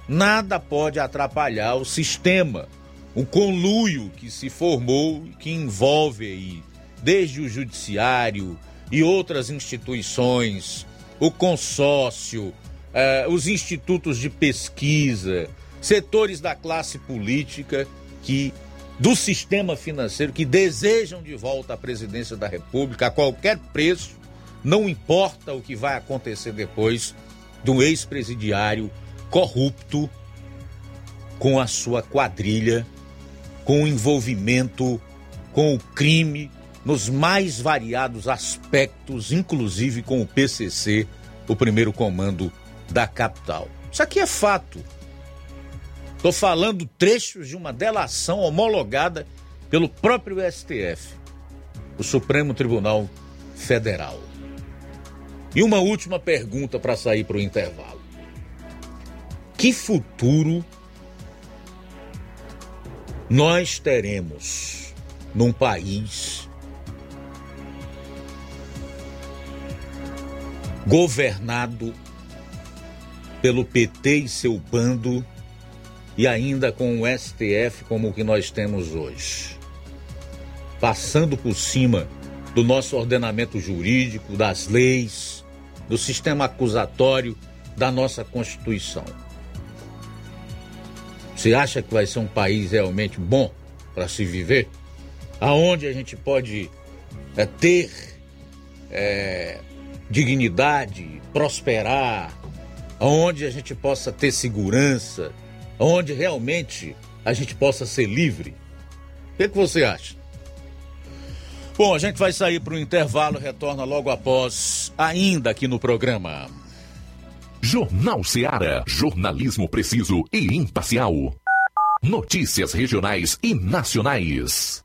nada pode atrapalhar o sistema, o conluio que se formou, que envolve aí desde o judiciário e outras instituições, o consórcio, eh, os institutos de pesquisa, setores da classe política que do sistema financeiro que desejam de volta a presidência da República a qualquer preço, não importa o que vai acontecer depois do ex-presidiário corrupto com a sua quadrilha, com o envolvimento com o crime nos mais variados aspectos, inclusive com o PCC, o primeiro comando da capital. Isso aqui é fato. Estou falando trechos de uma delação homologada pelo próprio STF, o Supremo Tribunal Federal. E uma última pergunta para sair para o intervalo: Que futuro nós teremos num país governado pelo PT e seu bando e ainda com o STF como o que nós temos hoje. Passando por cima do nosso ordenamento jurídico, das leis, do sistema acusatório, da nossa Constituição. Você acha que vai ser um país realmente bom para se viver? Aonde a gente pode é, ter é, dignidade, prosperar, onde a gente possa ter segurança, onde realmente a gente possa ser livre. O que, que você acha? Bom, a gente vai sair para o intervalo, retorna logo após, ainda aqui no programa. Jornal Seara. Jornalismo preciso e imparcial. Notícias regionais e nacionais.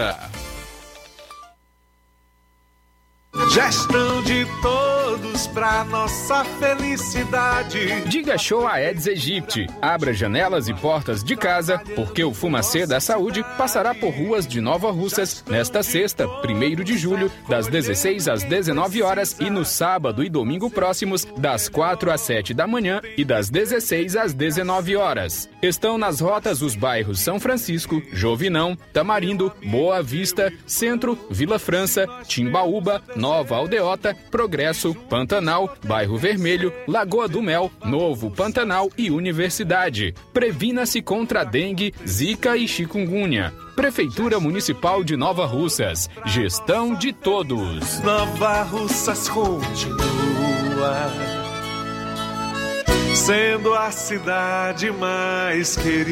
Gestão de todos para nossa felicidade. Diga show a Eds Egypte. Abra janelas e portas de casa, porque o Fumacê da Saúde passará por ruas de Nova Russas nesta sexta, 1 de julho, das 16 às 19 horas e no sábado e domingo próximos, das 4 às 7 da manhã e das 16 às 19 horas. Estão nas rotas os bairros São Francisco, Jovinão, Tamarindo, Boa Vista, Centro, Vila França, Timbaúba, Nova Aldeota, Progresso, Pantanal, Bairro Vermelho, Lagoa do Mel, Novo Pantanal e Universidade. Previna-se contra dengue, zika e chikungunya. Prefeitura Municipal de Nova Russas. Gestão de todos. Nova Russas continua sendo a cidade mais querida.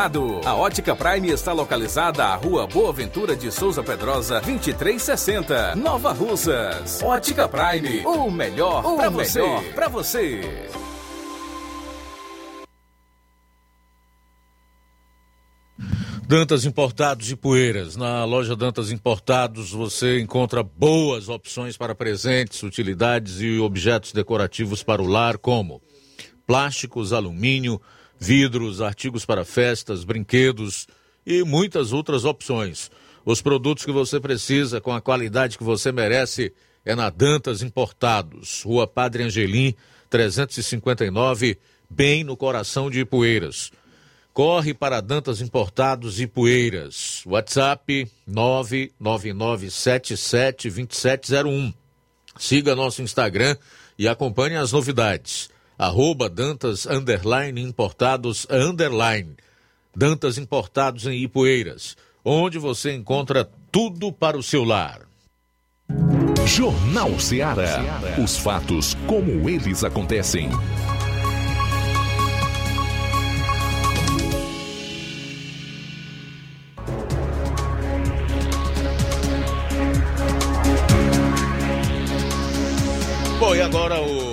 A Ótica Prime está localizada à Rua Boa Ventura de Souza Pedrosa, 2360, Nova Russas. Ótica Prime, o melhor para você. Pra você. Dantas Importados e Poeiras. Na loja Dantas Importados você encontra boas opções para presentes, utilidades e objetos decorativos para o lar, como plásticos, alumínio, vidros, artigos para festas, brinquedos e muitas outras opções. Os produtos que você precisa com a qualidade que você merece é na Dantas Importados, Rua Padre Angelim, 359, bem no coração de Ipueiras. Corre para Dantas Importados e Poeiras. WhatsApp 999772701. Siga nosso Instagram e acompanhe as novidades. Arroba Dantas Underline Importados Underline. Dantas Importados em Ipueiras, onde você encontra tudo para o seu lar. Jornal Ceará. Os fatos como eles acontecem. Bom, e agora o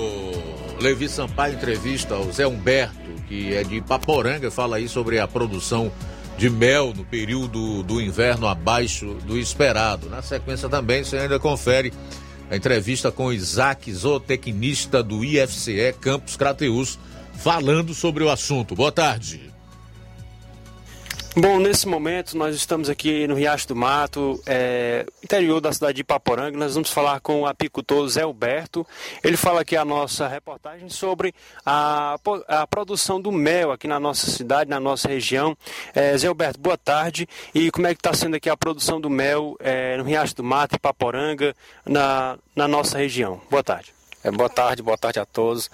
Levi Sampaio entrevista o Zé Humberto, que é de Paporanga, fala aí sobre a produção de mel no período do inverno abaixo do esperado. Na sequência também você ainda confere a entrevista com Isaac, zootecnista do IFCE Campos Crateus, falando sobre o assunto. Boa tarde. Bom, nesse momento nós estamos aqui no Riacho do Mato, é, interior da cidade de Ipaporanga. Nós vamos falar com o apicultor Zé Alberto. Ele fala aqui a nossa reportagem sobre a, a produção do mel aqui na nossa cidade, na nossa região. É, Zé Alberto, boa tarde. E como é que está sendo aqui a produção do mel é, no Riacho do Mato, Ipaporanga, na, na nossa região? Boa tarde. É, boa tarde, boa tarde a todos.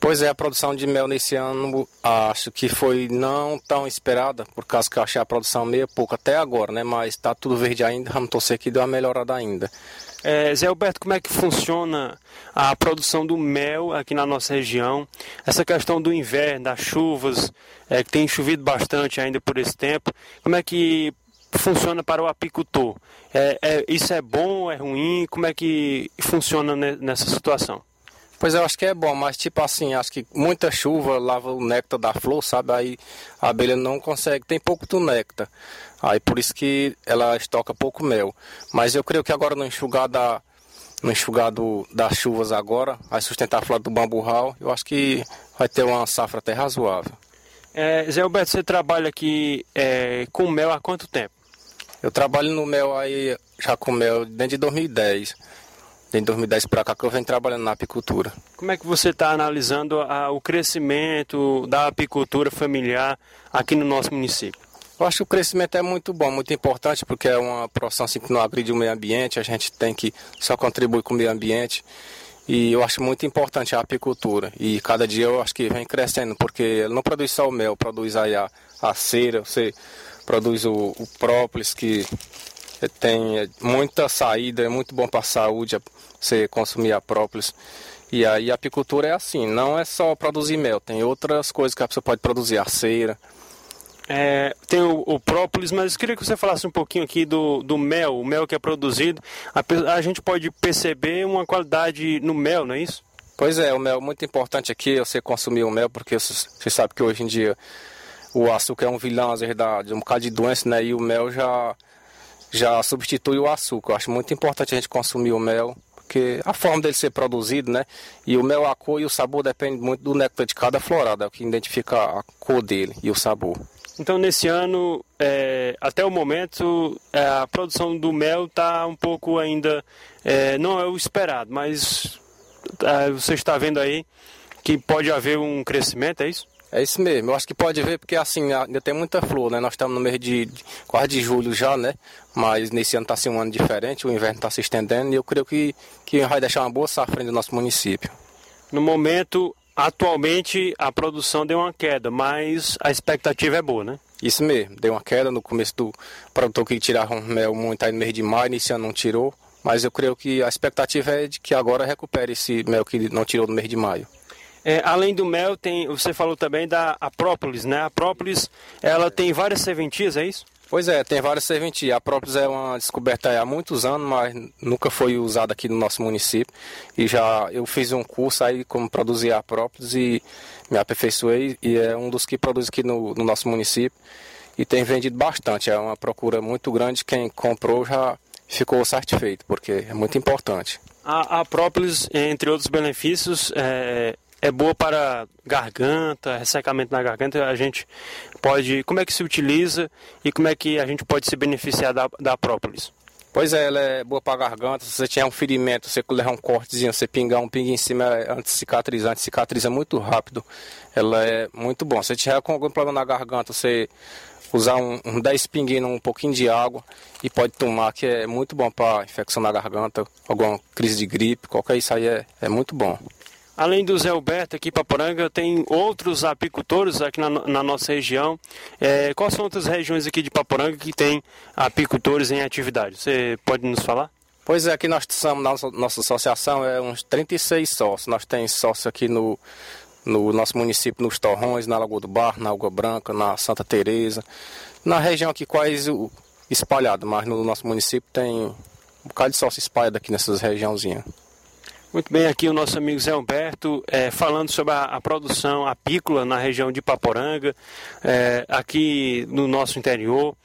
Pois é, a produção de mel nesse ano acho que foi não tão esperada, por causa que eu achei a produção meio pouco até agora, né? Mas está tudo verde ainda, vamos torcer que deu uma melhorada ainda. É, Zé Alberto, como é que funciona a produção do mel aqui na nossa região? Essa questão do inverno, das chuvas, é, que tem chovido bastante ainda por esse tempo, como é que funciona para o apicultor? É, é, isso é bom, é ruim? Como é que funciona nessa situação? Pois eu acho que é bom, mas tipo assim, acho que muita chuva lava o néctar da flor, sabe? Aí a abelha não consegue, tem pouco do néctar. Aí por isso que ela estoca pouco mel. Mas eu creio que agora no enxugar da, no enxugar do, das chuvas agora, vai sustentar a flor do bamburral, eu acho que vai ter uma safra até razoável. É, Zé Alberto, você trabalha aqui é, com mel há quanto tempo? Eu trabalho no mel aí, já com mel desde 2010 desde 2010 para cá que eu venho trabalhando na apicultura. Como é que você está analisando a, o crescimento da apicultura familiar aqui no nosso município? Eu acho que o crescimento é muito bom, muito importante, porque é uma profissão assim, que não agride o meio ambiente, a gente tem que só contribuir com o meio ambiente. E eu acho muito importante a apicultura. E cada dia eu acho que vem crescendo, porque não produz só o mel, produz aí a, a cera, você produz o, o própolis, que tem muita saída, é muito bom para a saúde você consumir a própolis. E aí a apicultura é assim, não é só produzir mel, tem outras coisas que a pessoa pode produzir, a cera. É, tem o, o, própolis, mas eu queria que você falasse um pouquinho aqui do, do mel, o mel que é produzido. A, a gente pode perceber uma qualidade no mel, não é isso? Pois é, o mel é muito importante aqui, você consumir o mel, porque você sabe que hoje em dia o açúcar é um vilão, às vezes, dá, de um bocado de doença, né? E o mel já, já substitui o açúcar. Eu acho muito importante a gente consumir o mel, porque a forma dele ser produzido, né? E o mel, a cor e o sabor depende muito do néctar de cada florada, é o que identifica a cor dele e o sabor. Então, nesse ano, é, até o momento, é, a produção do mel está um pouco ainda. É, não é o esperado, mas é, você está vendo aí que pode haver um crescimento, é isso? É isso mesmo, eu acho que pode ver porque assim ainda tem muita flor, né? Nós estamos no mês de, de quase de julho já, né? Mas nesse ano está sendo um ano diferente, o inverno está se estendendo e eu creio que, que vai deixar uma boa safra no nosso município. No momento, atualmente, a produção deu uma queda, mas a expectativa é boa, né? Isso mesmo, deu uma queda no começo do produtor que tirava um mel muito aí no mês de maio, nesse ano não tirou, mas eu creio que a expectativa é de que agora recupere esse mel que não tirou no mês de maio. É, além do mel, tem, você falou também da própolis, né? A própolis, ela tem várias serventias, é isso? Pois é, tem várias serventias. A própolis é uma descoberta há muitos anos, mas nunca foi usada aqui no nosso município. E já eu fiz um curso aí como produzir a própolis e me aperfeiçoei e é um dos que produz aqui no, no nosso município e tem vendido bastante. É uma procura muito grande. Quem comprou já ficou satisfeito, porque é muito importante. A, a própolis, entre outros benefícios, é, é boa para garganta, ressecamento na garganta. A gente pode. Como é que se utiliza e como é que a gente pode se beneficiar da, da própolis? Pois é, ela é boa para garganta. Se você tiver um ferimento, você levar um cortezinho, você pingar um pingue em cima é anti-cicatrizante, cicatriza muito rápido. Ela é muito bom. Se você tiver com algum problema na garganta, você usar um, um 10 pinguinhos, um pouquinho de água e pode tomar, que é muito bom para infecção na garganta, alguma crise de gripe, qualquer isso aí é, é muito bom. Além do Zé Alberto aqui para Poranga, tem outros apicultores aqui na, na nossa região. É, quais são outras regiões aqui de Paporanga que tem apicultores em atividade? Você pode nos falar? Pois é, aqui nós somos, nossa, nossa associação é uns 36 sócios. Nós temos sócios aqui no, no nosso município, nos Torrões, na Lagoa do Bar, na Água Branca, na Santa Teresa, na região aqui quase espalhado, mas no nosso município tem um bocado de sócio espalhado aqui nessas regiãozinhas. Muito bem, aqui o nosso amigo Zé Humberto é, falando sobre a, a, produção apícola na região de Paporanga, é, aqui no nosso interior.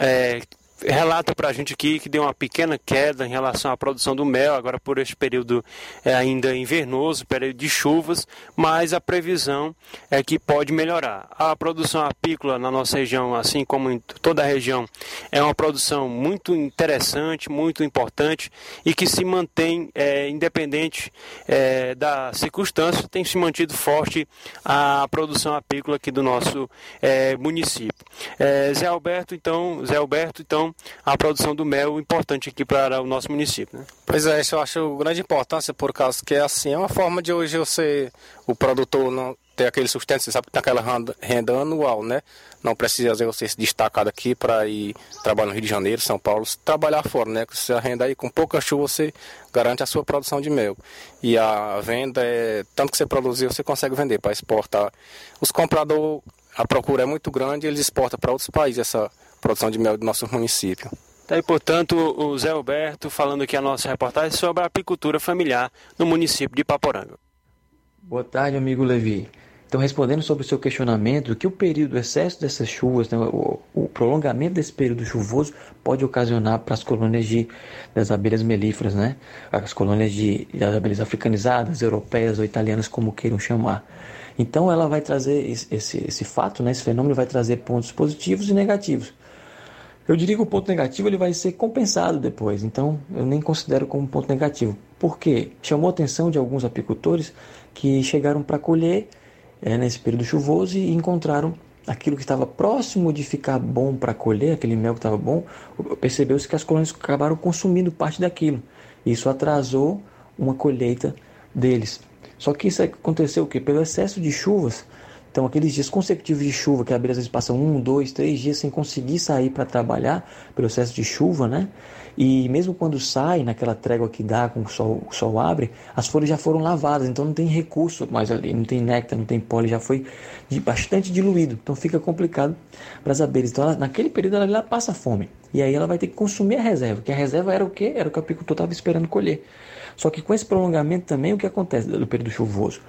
É, relata para a gente aqui que deu uma pequena queda em relação à produção do mel, agora por este período é, ainda invernoso, período de chuvas, mas a previsão é que pode melhorar. A produção apícola na nossa região, assim como em toda a região, é uma produção muito interessante, muito importante e que se mantém é, independente é, da circunstância, tem se mantido forte a produção apícola aqui do nosso é, município. É, Zé Alberto, então, Zé Alberto, então a produção do mel importante aqui para o nosso município. Né? Pois é, isso eu acho grande importância por causa que é assim, é uma forma de hoje você, o produtor não ter aquele sustento, você sabe que tem aquela renda, anual, né? Não precisa vezes você se destacar daqui para ir trabalhar no Rio de Janeiro, São Paulo, trabalhar fora, né? Se a renda aí com pouca chuva você garante a sua produção de mel. E a venda é tanto que você produzir, você consegue vender para exportar. Os compradores, a procura é muito grande, eles exportam para outros países essa produção de mel do nosso município. Tá aí, portanto, o Zé Alberto falando aqui a nossa reportagem sobre a apicultura familiar no município de Paporanga. Boa tarde, amigo Levi. Então, respondendo sobre o seu questionamento, que o período, o excesso dessas chuvas, né, o, o, prolongamento desse período chuvoso pode ocasionar para as colônias de, das abelhas melíferas, né? As colônias de, das abelhas africanizadas, europeias ou italianas, como queiram chamar. Então, ela vai trazer esse, esse, esse fato, né, esse fenômeno vai trazer pontos positivos e negativos. Eu diria que o ponto negativo ele vai ser compensado depois, então eu nem considero como ponto negativo. Por quê? Chamou a atenção de alguns apicultores que chegaram para colher é, nesse período chuvoso e encontraram aquilo que estava próximo de ficar bom para colher, aquele mel que estava bom, percebeu-se que as colônias acabaram consumindo parte daquilo. Isso atrasou uma colheita deles. Só que isso aconteceu o quê? Pelo excesso de chuvas, então, aqueles dias consecutivos de chuva, que a abelha às vezes passa um, dois, três dias sem conseguir sair para trabalhar, pelo excesso de chuva, né? E mesmo quando sai, naquela trégua que dá, com o sol, o sol abre, as folhas já foram lavadas, então não tem recurso mais ali, não tem néctar, não tem pólen, já foi bastante diluído. Então fica complicado para as abelhas. Então, ela, naquele período, ela, ela passa fome. E aí ela vai ter que consumir a reserva, que a reserva era o quê? Era o que o apicultor estava esperando colher. Só que com esse prolongamento também, o que acontece do período chuvoso?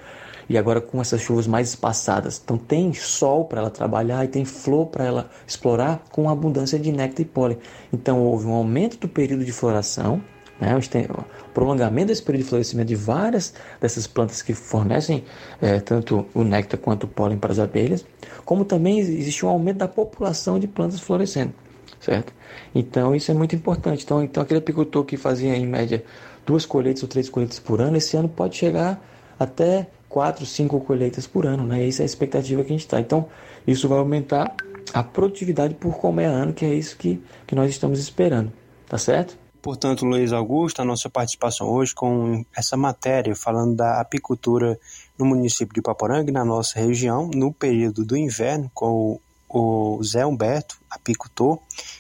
E agora com essas chuvas mais espaçadas. Então tem sol para ela trabalhar e tem flor para ela explorar com abundância de néctar e pólen. Então houve um aumento do período de floração, né, o prolongamento desse período de florescimento de várias dessas plantas que fornecem é, tanto o néctar quanto o pólen para as abelhas, como também existe um aumento da população de plantas florescendo, certo? Então isso é muito importante. Então, então aquele apicultor que fazia em média duas colheitas ou três colheitas por ano, esse ano pode chegar até quatro, cinco colheitas por ano, né? Essa é a expectativa que a gente está. Então, isso vai aumentar a produtividade por colmeia ano, que é isso que, que nós estamos esperando, tá certo? Portanto, Luiz Augusto, a nossa participação hoje com essa matéria falando da apicultura no município de Paporanga, na nossa região, no período do inverno, com o Zé Humberto, apicultor,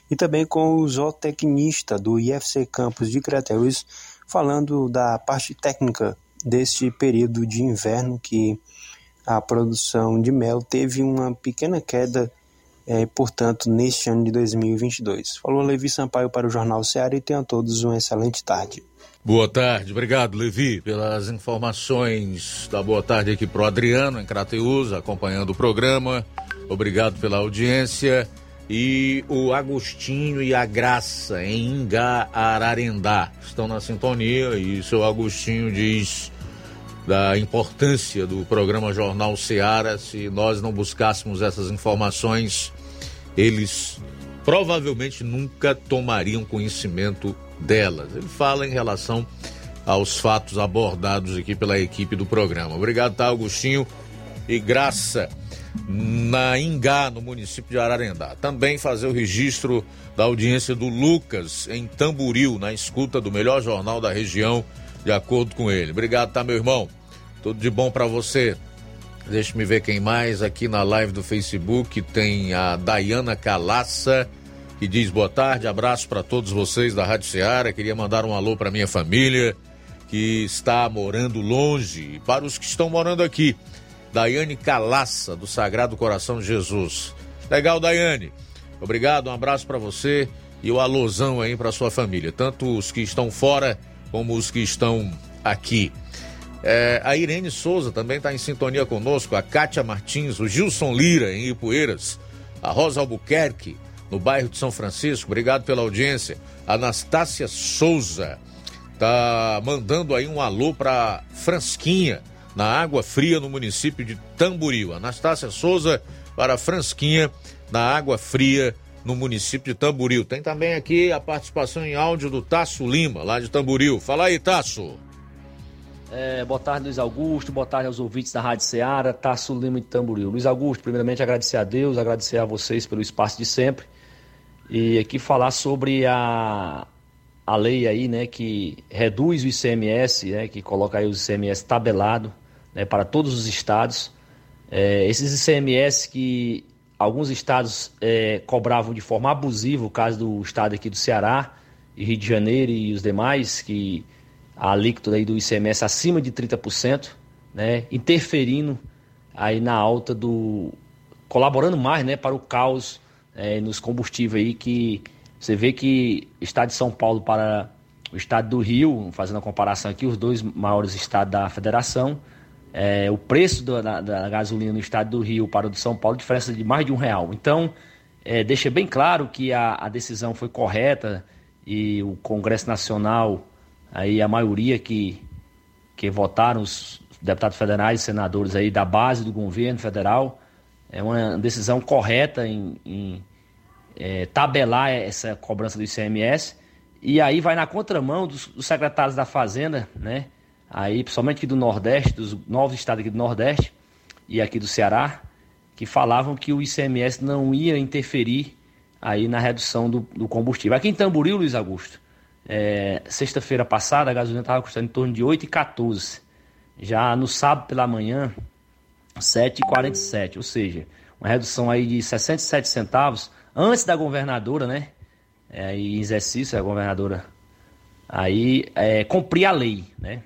e também com o zootecnista do IFC Campus de Crateus, falando da parte técnica deste período de inverno que a produção de mel teve uma pequena queda é, portanto, neste ano de 2022. Falou Levi Sampaio para o Jornal Ceará e tenham todos uma excelente tarde. Boa tarde, obrigado Levi pelas informações da boa tarde aqui para o Adriano em Crateus, acompanhando o programa. Obrigado pela audiência. E o Agostinho e a Graça em Ingá, Ararendá estão na sintonia e seu Agostinho diz da importância do programa Jornal Ceará. Se nós não buscássemos essas informações, eles provavelmente nunca tomariam conhecimento delas. Ele fala em relação aos fatos abordados aqui pela equipe do programa. Obrigado, tá, Augustinho e Graça, na Ingá, no município de Ararendá. Também fazer o registro da audiência do Lucas em Tamburil, na escuta do melhor jornal da região, de acordo com ele. Obrigado, tá, meu irmão? Tudo de bom para você. Deixa-me ver quem mais aqui na live do Facebook. Tem a Dayana Calaça, que diz boa tarde, abraço para todos vocês da Rádio Ceará. Queria mandar um alô para minha família que está morando longe e para os que estão morando aqui. Daiane Calaça, do Sagrado Coração de Jesus. Legal, Daiane. Obrigado, um abraço para você e o alôzão aí para sua família, tanto os que estão fora como os que estão aqui. É, a Irene Souza também está em sintonia conosco, a Kátia Martins, o Gilson Lira, em Ipueiras, a Rosa Albuquerque, no bairro de São Francisco, obrigado pela audiência. A Anastácia Souza tá mandando aí um alô para Fransquinha, na Água Fria, no município de Tamboril. Anastácia Souza para Fransquinha, na Água Fria, no município de Tamboril. Tem também aqui a participação em áudio do Tasso Lima, lá de Tamboril. Fala aí, Tasso. É, boa tarde, Luiz Augusto. Boa tarde aos ouvintes da Rádio Ceará, Tasso Lima de Tamboril. Luiz Augusto, primeiramente agradecer a Deus, agradecer a vocês pelo espaço de sempre. E aqui falar sobre a, a lei aí, né, que reduz o ICMS, né, que coloca aí o ICMS tabelado né, para todos os estados. É, esses ICMS que alguns estados é, cobravam de forma abusiva, o caso do estado aqui do Ceará e Rio de Janeiro e os demais, que a alíquota aí do ICMS acima de 30%, né, interferindo aí na alta do colaborando mais, né, para o caos é, nos combustíveis aí que você vê que estado de São Paulo para o estado do Rio, fazendo a comparação aqui, os dois maiores estados da federação, é, o preço da, da, gasolina no estado do Rio para o de São Paulo, diferença de mais de um real. Então, é, deixa bem claro que a, a decisão foi correta e o Congresso Nacional aí a maioria que, que votaram, os deputados federais e senadores aí da base do governo federal, é uma decisão correta em, em é, tabelar essa cobrança do ICMS e aí vai na contramão dos, dos, secretários da Fazenda, né? Aí, principalmente aqui do Nordeste, dos novos estados aqui do Nordeste e aqui do Ceará, que falavam que o ICMS não ia interferir aí na redução do, do combustível. Aqui em Tamboril, Luiz Augusto, é, Sexta-feira passada a gasolina estava custando em torno de 8,14. Já no sábado pela manhã, 7,47. Ou seja, uma redução aí de 67 centavos antes da governadora, né? É, em exercício, a governadora aí é, cumprir a lei, né?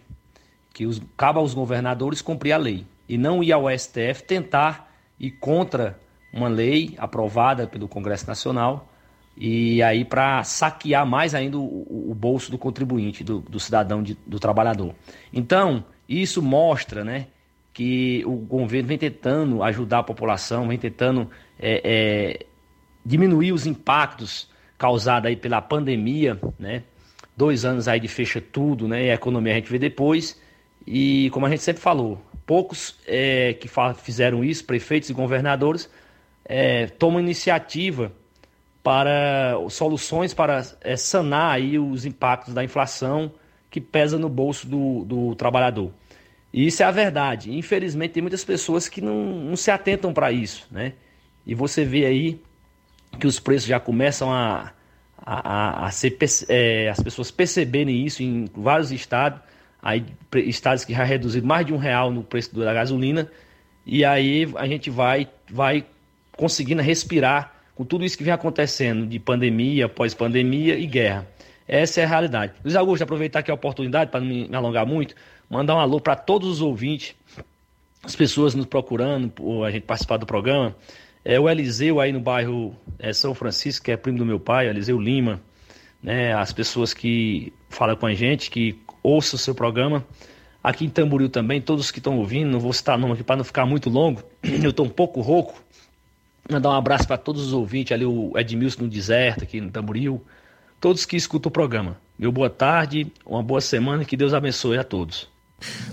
Que os, cabe aos governadores cumprir a lei e não ir ao STF tentar ir contra uma lei aprovada pelo Congresso Nacional e aí para saquear mais ainda o, o, bolso do contribuinte, do, do cidadão, de, do trabalhador. Então, isso mostra né, que o governo vem tentando ajudar a população, vem tentando é, é, diminuir os impactos causados aí pela pandemia, né? Dois anos aí de fecha tudo, né? E a economia a gente vê depois. E como a gente sempre falou, poucos é, que fizeram isso, prefeitos e governadores, é, tomam iniciativa para soluções para é, sanar aí os impactos da inflação que pesa no bolso do, do trabalhador. E isso é a verdade. Infelizmente, tem muitas pessoas que não, não se atentam para isso, né? E você vê aí que os preços já começam a, a, a, ser, é, as pessoas perceberem isso em vários estados, aí estados que já reduziram mais de um real no preço da gasolina, e aí a gente vai, vai conseguindo respirar com tudo isso que vem acontecendo de pandemia, pós-pandemia e guerra. Essa é a realidade. Luiz Augusto, aproveitar aqui a oportunidade para não me alongar muito, mandar um alô para todos os ouvintes, as pessoas nos procurando, a gente participar do programa. É o Eliseu aí no bairro é, São Francisco, que é primo do meu pai, Eliseu Lima, né? As pessoas que falam com a gente, que ouçam o seu programa. Aqui em Tamboril também, todos que estão ouvindo, não vou citar nome aqui para não ficar muito longo, eu estou um pouco rouco. Mandar um abraço para todos os ouvintes, ali o Edmilson no Deserto, aqui no Tamboril, todos que escutam o programa. Meu boa tarde, uma boa semana que Deus abençoe a todos.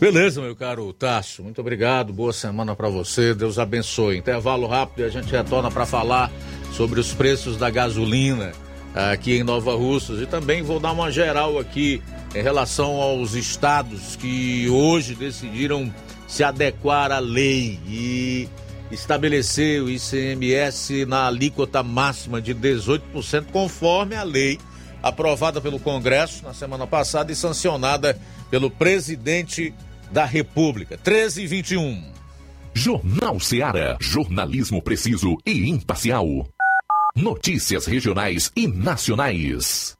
Beleza, meu caro Tasso, muito obrigado, boa semana para você, Deus abençoe. Intervalo rápido e a gente retorna para falar sobre os preços da gasolina aqui em Nova Russas e também vou dar uma geral aqui em relação aos estados que hoje decidiram se adequar à lei e estabelecer o ICMS na alíquota máxima de 18%, conforme a lei aprovada pelo Congresso na semana passada e sancionada pelo presidente da República. 13 e 21. Jornal Seara. Jornalismo preciso e imparcial. Notícias regionais e nacionais.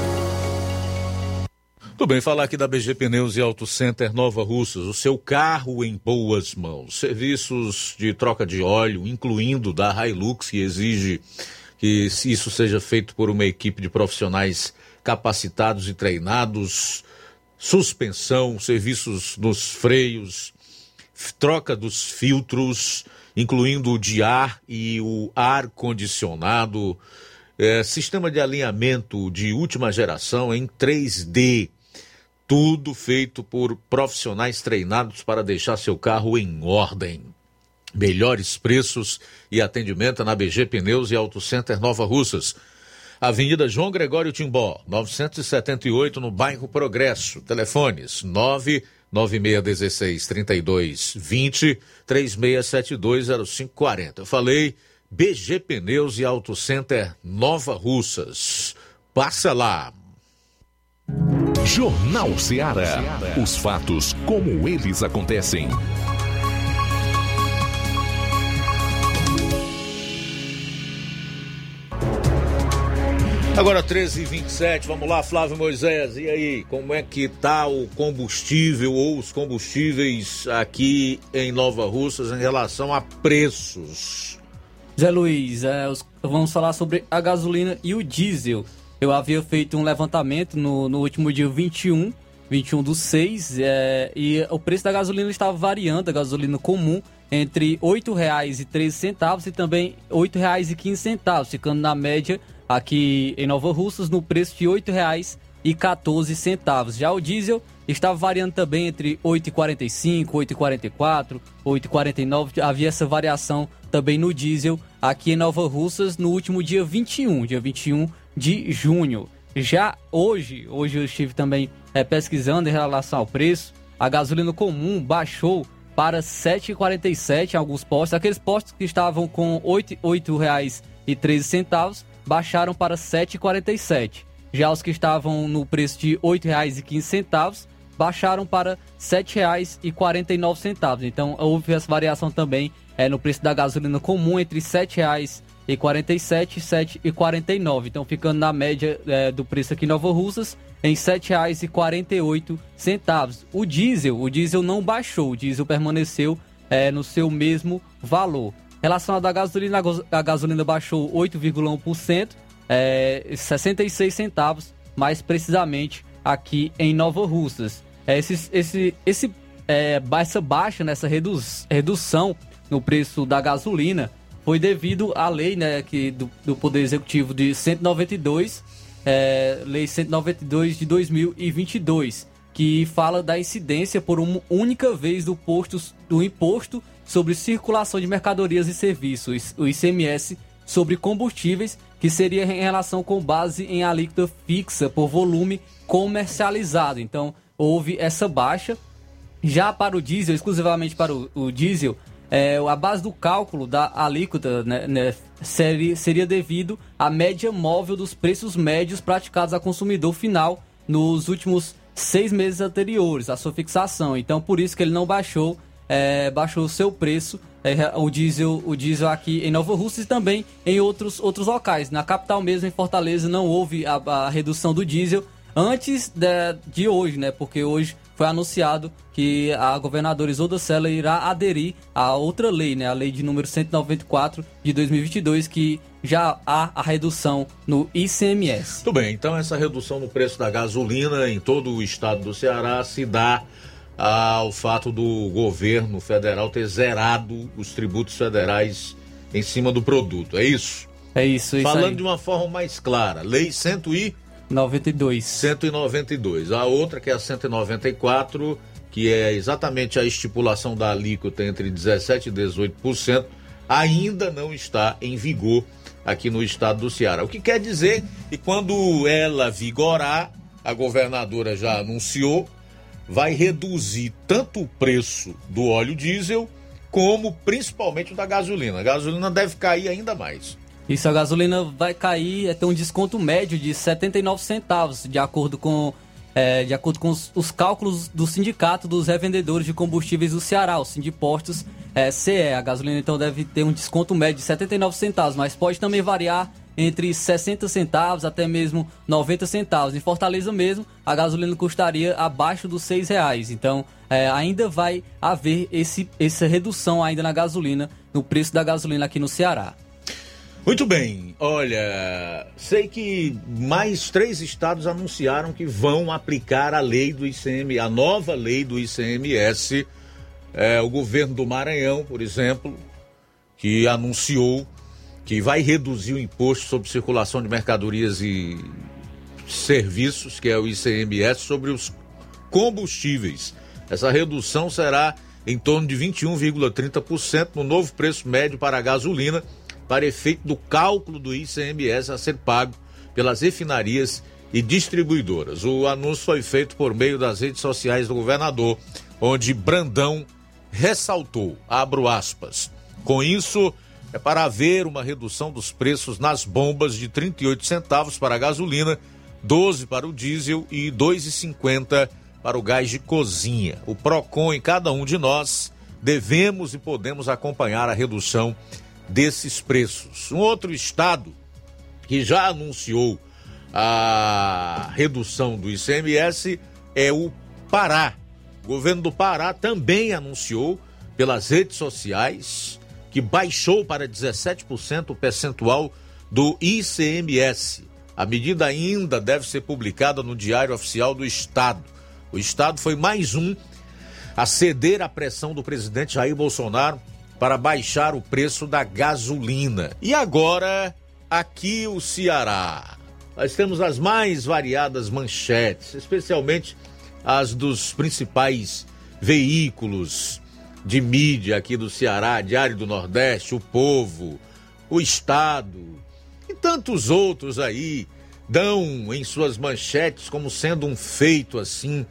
Tudo bem, falar aqui da BG Pneus e Auto Center Nova Russas, o seu carro em boas mãos. Serviços de troca de óleo, incluindo da Hilux, que exige que isso seja feito por uma equipe de profissionais capacitados e treinados, suspensão, serviços nos freios, troca dos filtros, incluindo o de ar e o ar condicionado, é, sistema de alinhamento de última geração em 3D tudo feito por profissionais treinados para deixar seu carro em ordem. Melhores preços e atendimento na BG Pneus e Auto Center Nova Russas. Avenida João Gregório Timbó, 978, no bairro Progresso. Telefones 99616 3220 36720540. Eu falei BG Pneus e Auto Center Nova Russas. Passa lá. Jornal Ceará. Os fatos como eles acontecem. Agora 13h27, vamos lá, Flávio Moisés. E aí, como é que tá o combustível ou os combustíveis aqui em Nova Russas em relação a preços? Zé Luiz, é, os, vamos falar sobre a gasolina e o diesel. Eu havia feito um levantamento no, no último dia 21, 21 do 6, é, e o preço da gasolina estava variando, a gasolina comum, entre R$ 8,13 e também R$ 8,15, ficando na média aqui em Nova Russas no preço de R$ 8,14. Já o diesel estava variando também entre 8,45, 8,44, 8,49. Havia essa variação também no diesel aqui em Nova Russas no último dia 21, dia 21 de junho. Já hoje, hoje eu estive também é, pesquisando em relação ao preço, a gasolina comum baixou para R$ 7,47 em alguns postos. Aqueles postos que estavam com R$ 8,13 baixaram para R$ 7,47. Já os que estavam no preço de R$ 8,15 baixaram para R$ 7,49. Então houve essa variação também é, no preço da gasolina comum entre R$ 7,00 e 47, 7 e 49. Então ficando na média é, do preço aqui em Nova Russas em R$ 7,48 centavos. O diesel, o diesel não baixou, o diesel permaneceu é, no seu mesmo valor. Relacionado à gasolina, a gasolina baixou 8,1%, é, 66 centavos, mais precisamente aqui em Nova Russas. É, esse, esse, esse, é, essa baixa, nessa redução no preço da gasolina, foi devido à lei né, que, do, do Poder Executivo de 192, é, Lei 192 de 2022, que fala da incidência por uma única vez do, posto, do imposto sobre circulação de mercadorias e serviços, o ICMS, sobre combustíveis, que seria em relação com base em alíquota fixa por volume comercializado. Então, houve essa baixa. Já para o diesel, exclusivamente para o, o diesel, é, a base do cálculo da alíquota né, né, seria, seria devido à média móvel dos preços médios praticados a consumidor final nos últimos seis meses anteriores à sua fixação. Então, por isso que ele não baixou, é, baixou o seu preço, é, o, diesel, o diesel aqui em Nova Rússia e também em outros, outros locais. Na capital mesmo, em Fortaleza, não houve a, a redução do diesel antes de, de hoje, né? Porque hoje foi anunciado que a governadora Isolda Sela irá aderir a outra lei, né, a lei de número 194 de 2022, que já há a redução no ICMS. Tudo bem, então essa redução no preço da gasolina em todo o estado do Ceará se dá ao fato do governo federal ter zerado os tributos federais em cima do produto. É isso? É isso, isso Falando aí. de uma forma mais clara, lei 192. 192. A outra que é a 194, que é exatamente a estipulação da alíquota entre 17 e 18%, ainda não está em vigor aqui no estado do Ceará. O que quer dizer que quando ela vigorar, a governadora já anunciou, vai reduzir tanto o preço do óleo diesel como principalmente o da gasolina. A gasolina deve cair ainda mais. Isso, a gasolina vai cair, é ter um desconto médio de 79 centavos, de acordo com, é, de acordo com os, os cálculos do Sindicato dos Revendedores de Combustíveis do Ceará, o Sindipostos é, CE. A gasolina então deve ter um desconto médio de 79 centavos, mas pode também variar entre 60 centavos até mesmo 90 centavos. Em Fortaleza mesmo, a gasolina custaria abaixo dos 6 reais. Então, é, ainda vai haver esse, essa redução ainda na gasolina, no preço da gasolina aqui no Ceará. Muito bem, olha, sei que mais três estados anunciaram que vão aplicar a lei do ICM, a nova lei do ICMS. É, o governo do Maranhão, por exemplo, que anunciou que vai reduzir o imposto sobre circulação de mercadorias e serviços, que é o ICMS, sobre os combustíveis. Essa redução será em torno de 21,30% no novo preço médio para a gasolina, para efeito do cálculo do ICMS a ser pago pelas refinarias e distribuidoras. O anúncio foi feito por meio das redes sociais do governador, onde Brandão ressaltou, abro aspas, com isso é para haver uma redução dos preços nas bombas de 38 centavos para a gasolina, 12 para o diesel e 2,50 para o gás de cozinha. O Procon e cada um de nós devemos e podemos acompanhar a redução desses preços. Um outro estado que já anunciou a redução do ICMS é o Pará. O governo do Pará também anunciou pelas redes sociais que baixou para 17% o percentual do ICMS. A medida ainda deve ser publicada no Diário Oficial do Estado. O Estado foi mais um a ceder à pressão do presidente Jair Bolsonaro para baixar o preço da gasolina. E agora, aqui o Ceará. Nós temos as mais variadas manchetes, especialmente as dos principais veículos de mídia aqui do Ceará, Diário do Nordeste, O Povo, O Estado e tantos outros aí dão em suas manchetes como sendo um feito assim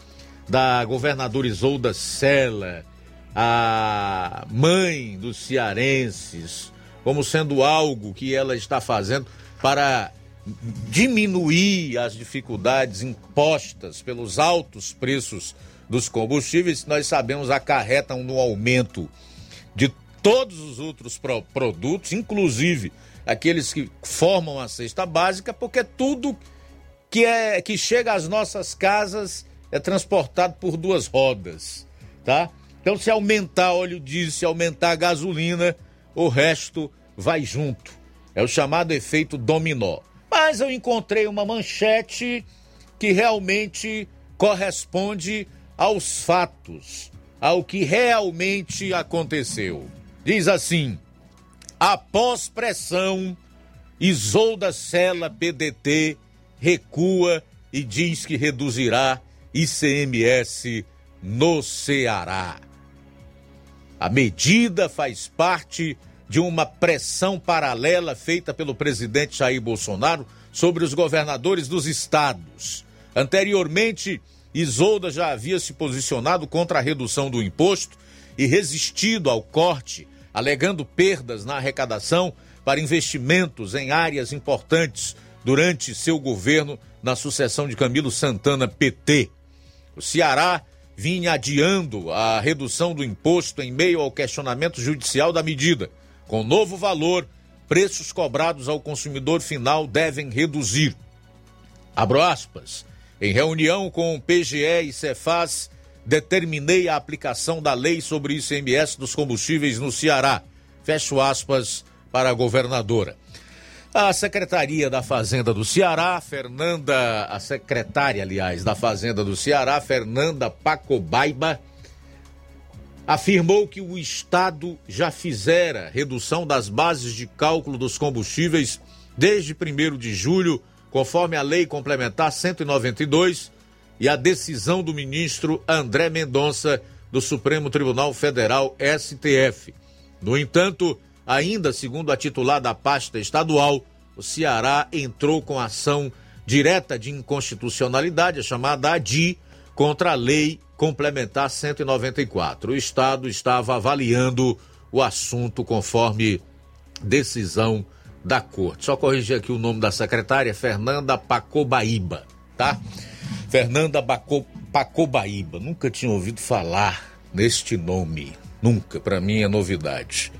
da governadora Isolda Sela, a mãe dos cearenses, como sendo algo que ela está fazendo para diminuir as dificuldades impostas pelos altos preços dos combustíveis, nós sabemos acarretam no aumento de todos os outros pro produtos, inclusive aqueles que formam a cesta básica, porque tudo que é que chega às nossas casas é transportado por duas rodas, tá? Então se aumentar óleo diesel, se aumentar a gasolina, o resto vai junto. É o chamado efeito dominó. Mas eu encontrei uma manchete que realmente corresponde aos fatos, ao que realmente aconteceu. Diz assim: após pressão, Isolda Sela PDT recua e diz que reduzirá ICMS no Ceará. A medida faz parte de uma pressão paralela feita pelo presidente Jair Bolsonaro sobre os governadores dos estados. Anteriormente, Isolda já havia se posicionado contra a redução do imposto e resistido ao corte, alegando perdas na arrecadação para investimentos em áreas importantes durante seu governo na sucessão de Camilo Santana PT. O Ceará vinha adiando a redução do imposto em meio ao questionamento judicial da medida. Com novo valor, preços cobrados ao consumidor final devem reduzir. Abro aspas. Em reunião com o PGE e Cefaz, determinei a aplicação da lei sobre ICMS dos combustíveis no Ceará. Fecho aspas para a governadora. A Secretaria da Fazenda do Ceará, Fernanda, a secretária, aliás, da Fazenda do Ceará, Fernanda Pacobaiba, afirmou que o Estado já fizera redução das bases de cálculo dos combustíveis desde 1 de julho, conforme a Lei Complementar 192 e a decisão do ministro André Mendonça do Supremo Tribunal Federal, STF. No entanto, ainda segundo a titular da pasta estadual, o Ceará entrou com ação direta de inconstitucionalidade, a chamada ADI, contra a Lei Complementar 194. O Estado estava avaliando o assunto conforme decisão da Corte. Só corrigir aqui o nome da secretária, Fernanda Pacobaíba, tá? Fernanda Baco, Pacobaíba. Nunca tinha ouvido falar neste nome. Nunca, para mim é novidade.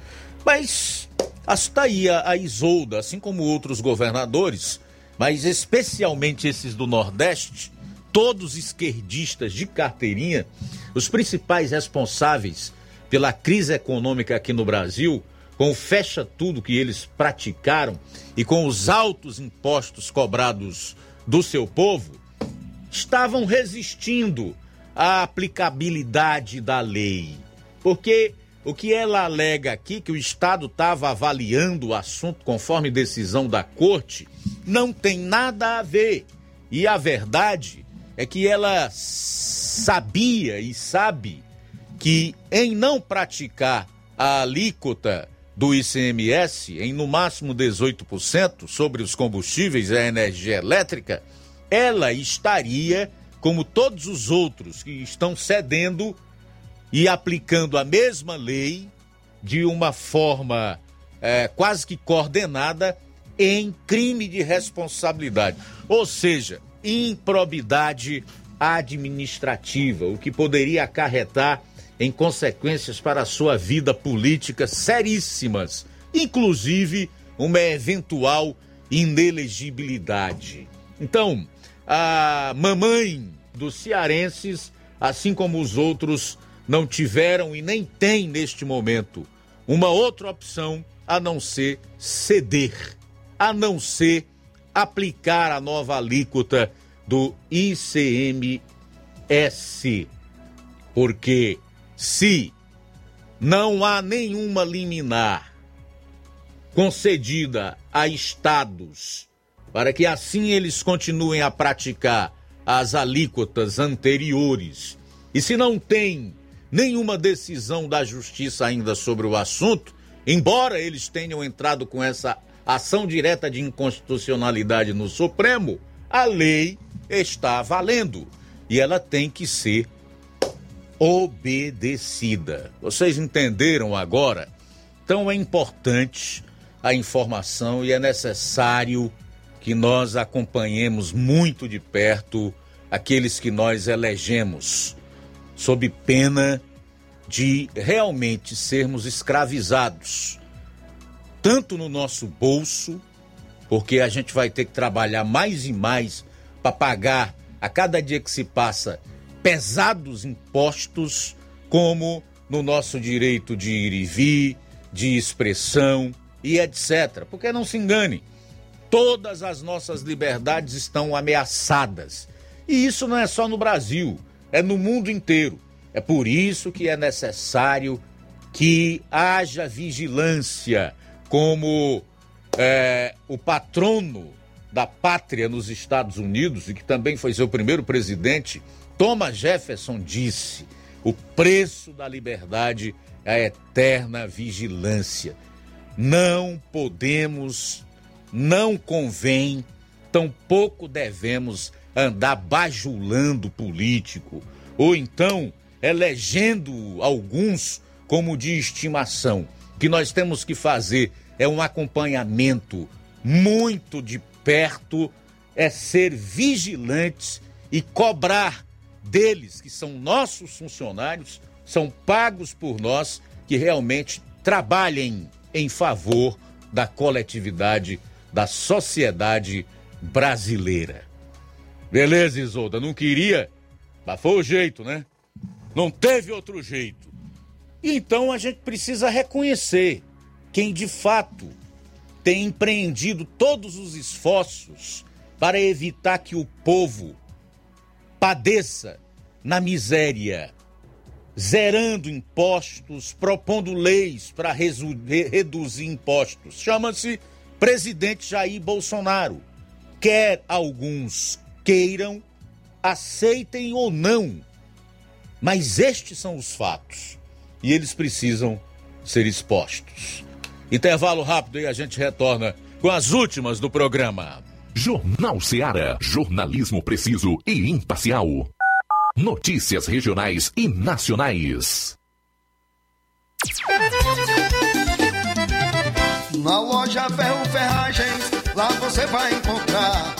Mas está aí a, Isolda, assim como outros governadores, mas especialmente esses do Nordeste, todos esquerdistas de carteirinha, os principais responsáveis pela crise econômica aqui no Brasil, com o fecha tudo que eles praticaram e com os altos impostos cobrados do seu povo, estavam resistindo à aplicabilidade da lei. Porque o que ela alega aqui, que o Estado estava avaliando o assunto conforme decisão da corte, não tem nada a ver. E a verdade é que ela sabia e sabe que em não praticar a alíquota do ICMS em no máximo 18% sobre os combustíveis e a energia elétrica, ela estaria, como todos os outros que estão cedendo e aplicando a mesma lei de uma forma é, quase que coordenada em crime de responsabilidade. Ou seja, improbidade administrativa, o que poderia acarretar em consequências para a sua vida política seríssimas, inclusive uma eventual inelegibilidade. Então, a mamãe dos cearenses, assim como os outros, não tiveram e nem têm neste momento uma outra opção a não ser ceder, a não ser aplicar a nova alíquota do ICMS. Porque se não há nenhuma liminar concedida a estados para que assim eles continuem a praticar as alíquotas anteriores, e se não tem nenhuma decisão da justiça ainda sobre o assunto, embora eles tenham entrado com essa ação direta de inconstitucionalidade no Supremo, a lei está valendo e ela tem que ser obedecida. Vocês entenderam agora? Então é importante a informação e é necessário que nós acompanhemos muito de perto aqueles que nós elegemos, sob pena de realmente sermos escravizados tanto no nosso bolso, porque a gente vai ter que trabalhar mais e mais para pagar a cada dia que se passa pesados impostos, como no nosso direito de ir e vir, de expressão e etc. Porque não se engane, todas as nossas liberdades estão ameaçadas. E isso não é só no Brasil, é no mundo inteiro. É por isso que é necessário que haja vigilância como é, o patrono da pátria nos Estados Unidos e que também foi seu primeiro presidente, Thomas Jefferson disse: o preço da liberdade é a eterna vigilância. Não podemos, não convém, tampouco devemos andar bajulando político ou então elegendo alguns como de estimação que nós temos que fazer é um acompanhamento muito de perto, é ser vigilantes e cobrar deles, que são nossos funcionários, são pagos por nós, que realmente trabalhem em favor da coletividade, da sociedade brasileira. Beleza, Isolda? Não queria, mas foi o jeito, né? Não teve outro jeito. Então a gente precisa reconhecer quem de fato tem empreendido todos os esforços para evitar que o povo padeça na miséria, zerando impostos, propondo leis para reduzir impostos. Chama-se presidente Jair Bolsonaro. Quer alguns queiram, aceitem ou não, mas estes são os fatos e eles precisam ser expostos. Intervalo rápido e a gente retorna com as últimas do programa. Jornal Seara. Jornalismo preciso e imparcial. Notícias regionais e nacionais. Na loja Ferro Ferragens, lá você vai encontrar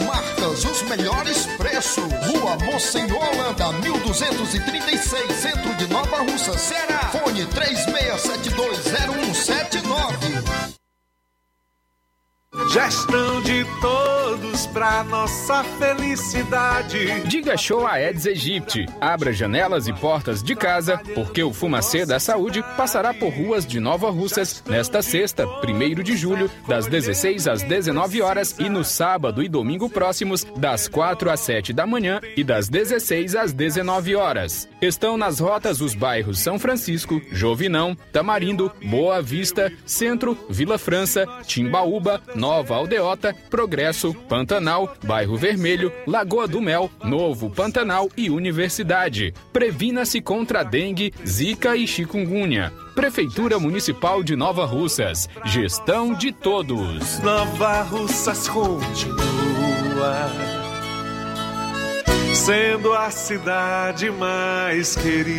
marcas, os melhores preços. Rua Monsenhor Holanda, 1236, centro de Nova Russa, Ceará. Fone 36720179. Gestão de todos pra nossa felicidade. Diga show a Eds Egypte. Abra janelas e portas de casa, porque o Fumacê da Saúde passará por ruas de Nova Russas nesta sexta, 1 de julho, das 16 às 19 horas e no sábado e domingo próximos, das 4 às 7 da manhã e das 16 às 19 horas. Estão nas rotas os bairros São Francisco, Jovinão, Tamarindo, Boa Vista, Centro, Vila França, Timbaúba, Nova Aldeota, Progresso, Pantanal, Bairro Vermelho, Lagoa do Mel, Novo Pantanal e Universidade. Previna-se contra dengue, zika e chikungunya. Prefeitura Municipal de Nova Russas. Gestão de todos. Nova Russas continua sendo a cidade mais querida.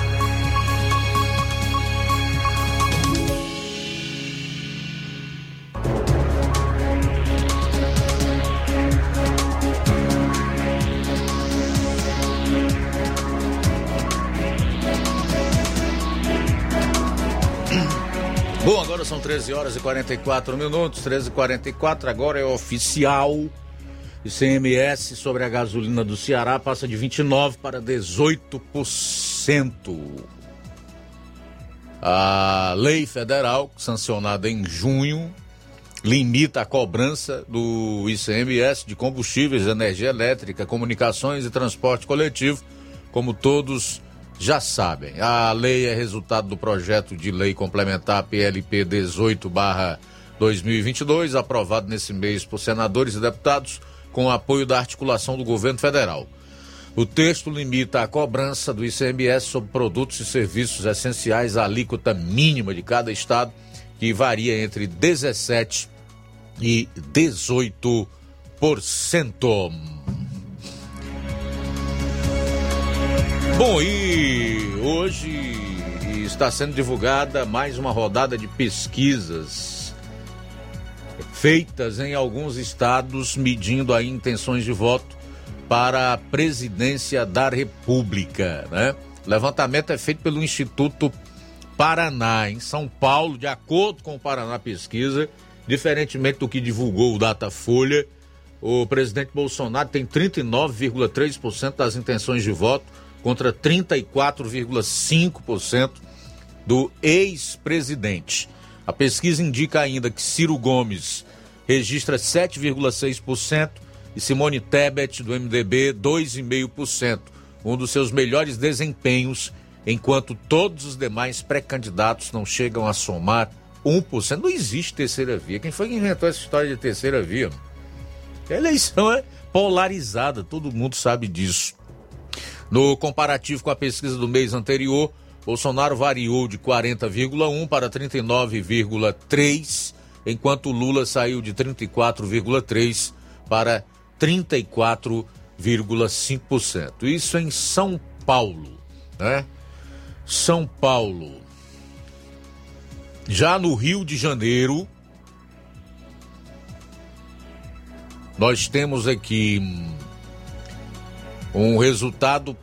Bom, agora são 13 horas e 44 minutos, 13 e 44 agora é oficial. ICMS sobre a gasolina do Ceará passa de 29% para 18%. A lei federal, sancionada em junho, limita a cobrança do ICMS de combustíveis, energia elétrica, comunicações e transporte coletivo, como todos já sabem. A lei é resultado do projeto de lei complementar PLP 18/2022, aprovado nesse mês por senadores e deputados com o apoio da articulação do governo federal. O texto limita a cobrança do ICMS sobre produtos e serviços essenciais à alíquota mínima de cada estado, que varia entre 17 e 18%. Bom, e hoje está sendo divulgada mais uma rodada de pesquisas feitas em alguns estados medindo aí intenções de voto para a presidência da República, né? O levantamento é feito pelo Instituto Paraná, em São Paulo, de acordo com o Paraná Pesquisa, diferentemente do que divulgou o Datafolha, o presidente Bolsonaro tem 39,3% das intenções de voto contra 34,5% do ex-presidente. A pesquisa indica ainda que Ciro Gomes registra 7,6% e Simone Tebet, do MDB, 2,5%, um dos seus melhores desempenhos, enquanto todos os demais pré-candidatos não chegam a somar 1%. Não existe terceira via. Quem foi que inventou essa história de terceira via? A eleição é polarizada, todo mundo sabe disso. No comparativo com a pesquisa do mês anterior, Bolsonaro variou de 40,1 para 39,3, enquanto Lula saiu de 34,3 para 34,5%. Isso em São Paulo, né? São Paulo. Já no Rio de Janeiro, nós temos aqui um resultado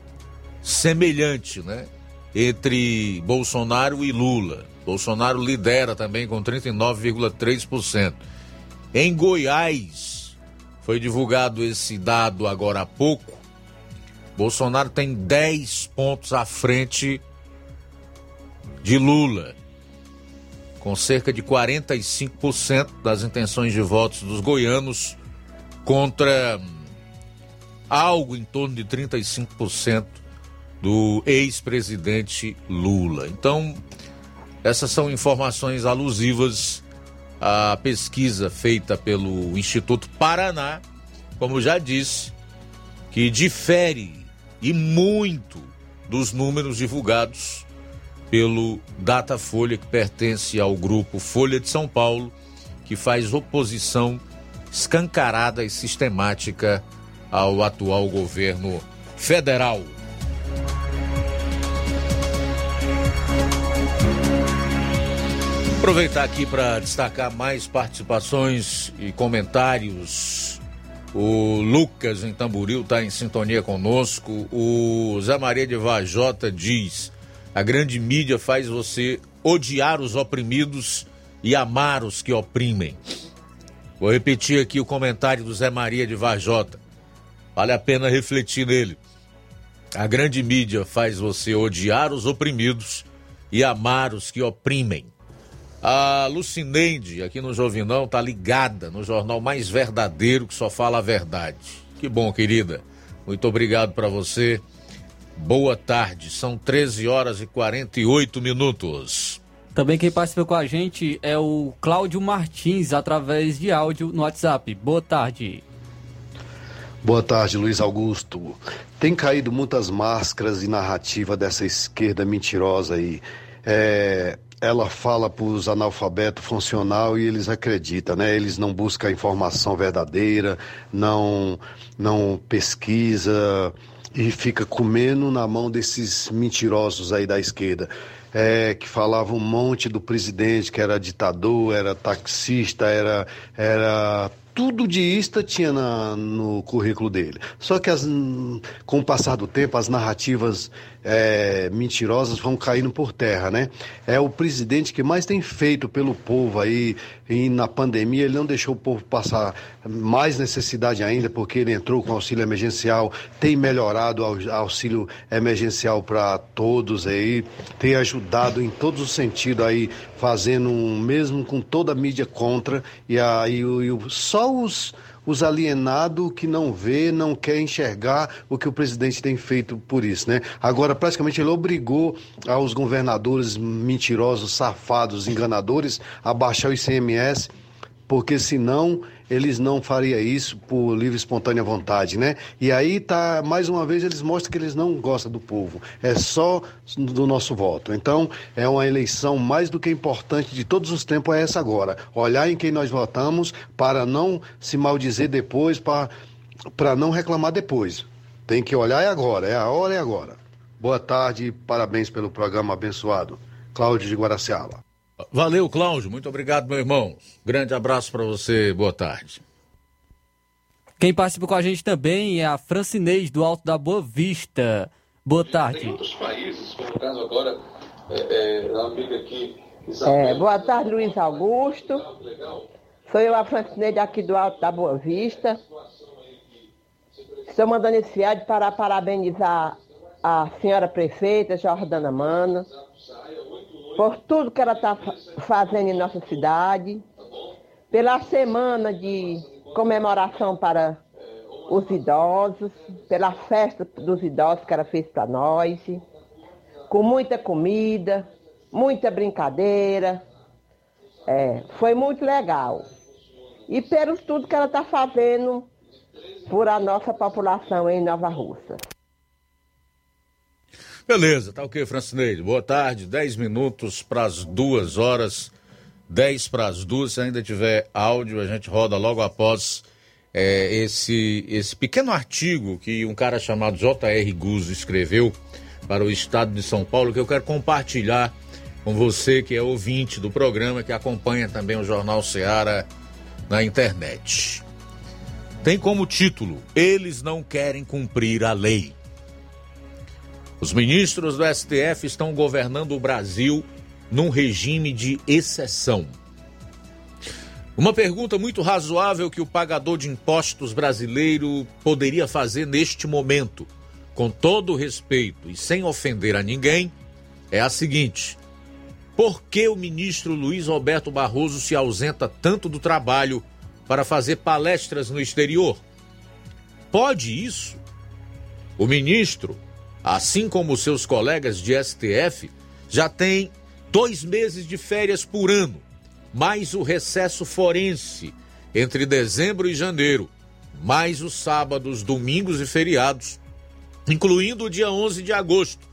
semelhante, né? Entre Bolsonaro e Lula. Bolsonaro lidera também com 39,3%. Em Goiás, foi divulgado esse dado agora há pouco. Bolsonaro tem 10 pontos à frente de Lula, com cerca de 45% das intenções de votos dos goianos contra algo em torno de 35% do ex-presidente Lula. Então, essas são informações alusivas à pesquisa feita pelo Instituto Paraná, como já disse, que difere e muito dos números divulgados pelo Datafolha, que pertence ao grupo Folha de São Paulo, que faz oposição escancarada e sistemática ao atual governo federal. Aproveitar aqui para destacar mais participações e comentários. O Lucas em Tamboril está em sintonia conosco. O Zé Maria de Vajota diz: a grande mídia faz você odiar os oprimidos e amar os que oprimem. Vou repetir aqui o comentário do Zé Maria de Vajota. Vale a pena refletir nele. A grande mídia faz você odiar os oprimidos e amar os que oprimem. A Lucineide, aqui no Jovinão, tá ligada no jornal mais verdadeiro que só fala a verdade. Que bom, querida. Muito obrigado para você. Boa tarde. São 13 horas e 48 minutos. Também quem participa com a gente é o Cláudio Martins, através de áudio no WhatsApp. Boa tarde. Boa tarde, Luiz Augusto. Tem caído muitas máscaras e narrativa dessa esquerda mentirosa aí. É, ela fala para os analfabetos funcional e eles acreditam, né? Eles não buscam a informação verdadeira, não, não pesquisa e fica comendo na mão desses mentirosos aí da esquerda. É, que falava um monte do presidente que era ditador, era taxista, era, era tudo de ISTA tinha na, no currículo dele. Só que as, com o passar do tempo, as narrativas é, mentirosas vão caindo por terra, né? É o presidente que mais tem feito pelo povo aí, e na pandemia ele não deixou o povo passar mais necessidade ainda, porque ele entrou com auxílio emergencial, tem melhorado o auxílio emergencial para todos aí, tem ajudado em todos os sentidos aí, fazendo um, mesmo com toda a mídia contra, e aí só os os alienados que não vê, não quer enxergar o que o presidente tem feito por isso, né? Agora, praticamente, ele obrigou aos governadores mentirosos, safados, enganadores, a baixar o ICMS porque senão eles não fariam isso por livre e espontânea vontade, né? E aí tá, mais uma vez, eles mostram que eles não gostam do povo, é só do nosso voto. Então, é uma eleição mais do que importante de todos os tempos, é essa agora. Olhar em quem nós votamos para não se maldizer depois, para, não reclamar depois. Tem que olhar é agora, é a hora, é agora. Boa tarde parabéns pelo programa abençoado. Cláudio de Guaraciaba. Valeu, Cláudio. Muito obrigado, meu irmão. Grande abraço para você. Boa tarde. Quem participa com a gente também é a Francinês do Alto da Boa Vista. Boa tarde. Tem outros países, como o caso agora é, é, da amiga aqui. É, boa tarde, Luiz Augusto. Sou eu, a Francinês aqui do Alto da Boa Vista. Estou mandando esse áudio para parabenizar a senhora prefeita Jordana Mano por tudo que ela está fazendo em nossa cidade, pela semana de comemoração para os idosos, pela festa dos idosos que ela fez para nós, com muita comida, muita brincadeira. É, foi muito legal. E pelo tudo que ela está fazendo por a nossa população em Nova Rússia. Beleza, tá ok, Francineide. Boa tarde, 10 minutos para as duas horas, 10 para as duas. Se ainda tiver áudio, a gente roda logo após é, esse, esse pequeno artigo que um cara chamado J.R. Guzzo escreveu para o estado de São Paulo, que eu quero compartilhar com você que é ouvinte do programa, que acompanha também o Jornal Seara na internet. Tem como título: Eles não querem cumprir a lei. Os ministros do STF estão governando o Brasil num regime de exceção. Uma pergunta muito razoável que o pagador de impostos brasileiro poderia fazer neste momento, com todo respeito e sem ofender a ninguém, é a seguinte: por que o ministro Luiz Roberto Barroso se ausenta tanto do trabalho para fazer palestras no exterior? Pode isso? O ministro assim como seus colegas de STF, já tem dois meses de férias por ano, mais o recesso forense entre dezembro e janeiro, mais os sábados, domingos e feriados, incluindo o dia 11 de agosto,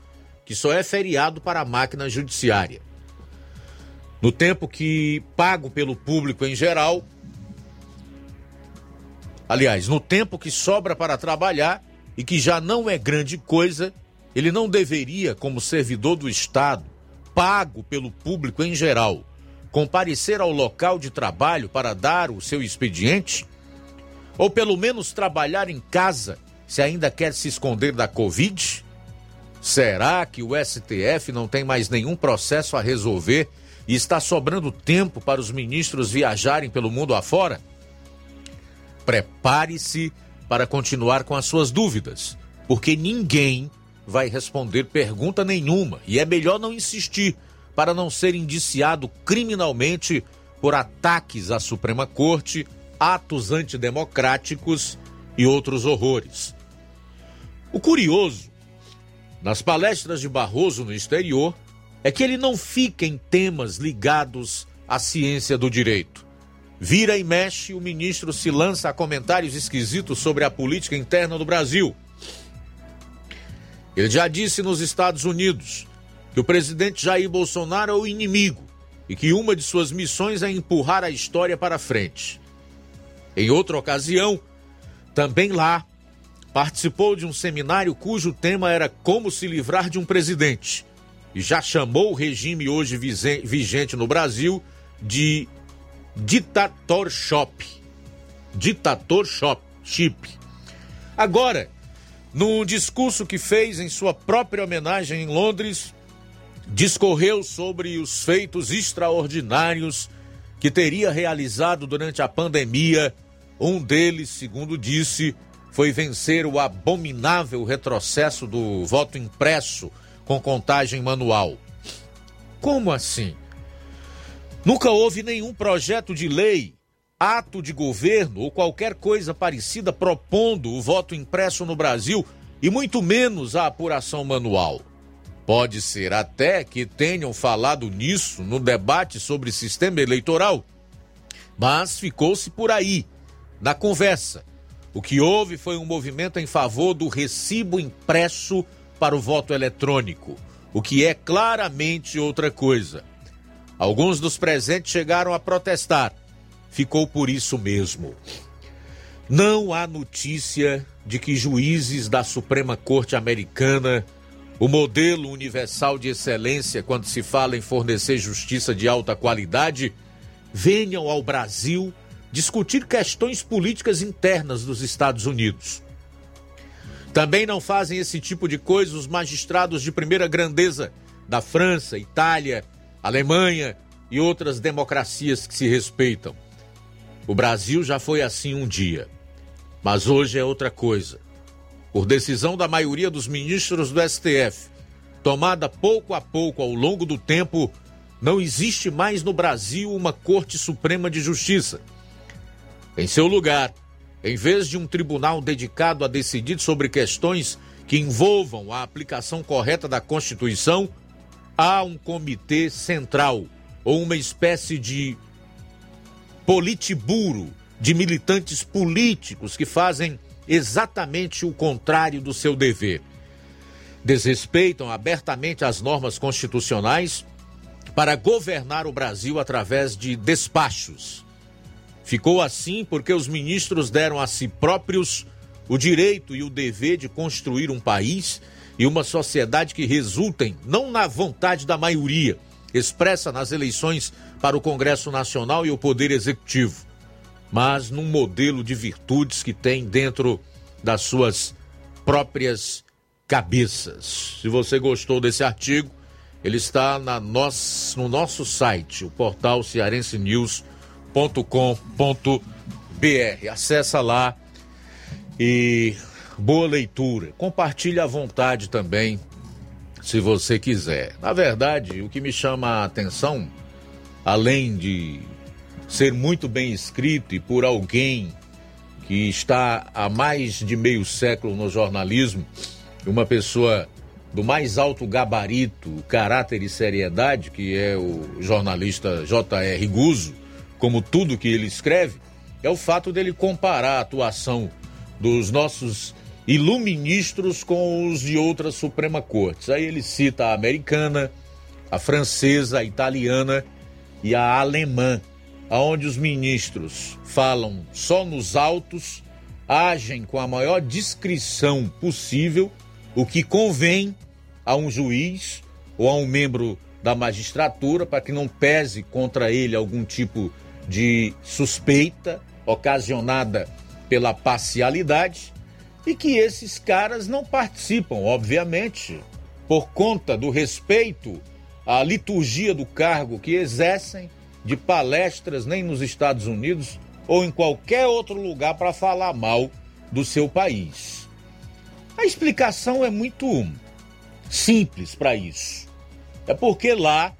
que só é feriado para a máquina judiciária. No tempo que pago pelo público em geral, aliás, no tempo que sobra para trabalhar e que já não é grande coisa, ele não deveria, como servidor do Estado, pago pelo público em geral, comparecer ao local de trabalho para dar o seu expediente? Ou pelo menos trabalhar em casa, se ainda quer se esconder da Covid? Será que o STF não tem mais nenhum processo a resolver e está sobrando tempo para os ministros viajarem pelo mundo afora? Prepare-se para continuar com as suas dúvidas, porque ninguém vai responder pergunta nenhuma e é melhor não insistir para não ser indiciado criminalmente por ataques à Suprema Corte, atos antidemocráticos e outros horrores. O curioso, nas palestras de Barroso no exterior, é que ele não fica em temas ligados à ciência do direito. Vira e mexe, o ministro se lança a comentários esquisitos sobre a política interna do Brasil ele já disse nos Estados Unidos que o presidente Jair Bolsonaro é o inimigo e que uma de suas missões é empurrar a história para frente. Em outra ocasião, também lá, participou de um seminário cujo tema era como se livrar de um presidente e já chamou o regime hoje vigente no Brasil de ditator shop. Ditator shop. Chip. Agora, num discurso que fez em sua própria homenagem em Londres, discorreu sobre os feitos extraordinários que teria realizado durante a pandemia. Um deles, segundo disse, foi vencer o abominável retrocesso do voto impresso com contagem manual. Como assim? Nunca houve nenhum projeto de lei ato de governo ou qualquer coisa parecida propondo o voto impresso no Brasil e muito menos a apuração manual. Pode ser até que tenham falado nisso no debate sobre sistema eleitoral Mas ficou-se por aí, na conversa. O que houve foi um movimento em favor do recibo impresso para o voto eletrônico, o que é claramente outra coisa. Alguns dos presentes chegaram a protestar. Ficou por isso mesmo. Não há notícia de que juízes da Suprema Corte Americana, o modelo universal de excelência quando se fala em fornecer justiça de alta qualidade, venham ao Brasil discutir questões políticas internas dos Estados Unidos. Também não fazem esse tipo de coisa os magistrados de primeira grandeza da França, Itália, Alemanha e outras democracias que se respeitam. O Brasil já foi assim um dia, mas hoje é outra coisa. Por decisão da maioria dos ministros do STF, tomada pouco a pouco ao longo do tempo, não existe mais no Brasil uma Corte Suprema de Justiça. Em seu lugar, em vez de um tribunal dedicado a decidir sobre questões que envolvam a aplicação correta da Constituição, há um comitê central ou uma espécie de politiburo de militantes políticos que fazem exatamente o contrário do seu dever. Desrespeitam abertamente as normas constitucionais para governar o Brasil através de despachos. Ficou assim porque os ministros deram a si próprios o direito e o dever de construir um país e uma sociedade que resultem não na vontade da maioria, expressa nas eleições para o Congresso Nacional e o Poder Executivo, mas num modelo de virtudes que tem dentro das suas próprias cabeças. Se você gostou desse artigo, ele está na nosso, no nosso site, o portal cearensenews.com.br. Acessa lá e boa leitura. Compartilhe à vontade também, se você quiser. Na verdade, o que me chama a atenção, além de ser muito bem escrito e por alguém que está há mais de meio século no jornalismo, uma pessoa do mais alto gabarito, caráter e seriedade, que é o jornalista J.R. Guzzo, como tudo que ele escreve, é o fato dele comparar a atuação dos nossos iluministros com os de outras Suprema Cortes. Aí ele cita a americana, a francesa, a italiana e a alemã, aonde os ministros falam só nos autos, agem com a maior discrição possível, o que convém a um juiz ou a um membro da magistratura para que não pese contra ele algum tipo de suspeita ocasionada pela parcialidade e que esses caras não participam, obviamente, por conta do respeito à liturgia do cargo que exercem, de palestras nem nos Estados Unidos ou em qualquer outro lugar para falar mal do seu país. A explicação é muito simples para isso. É porque lá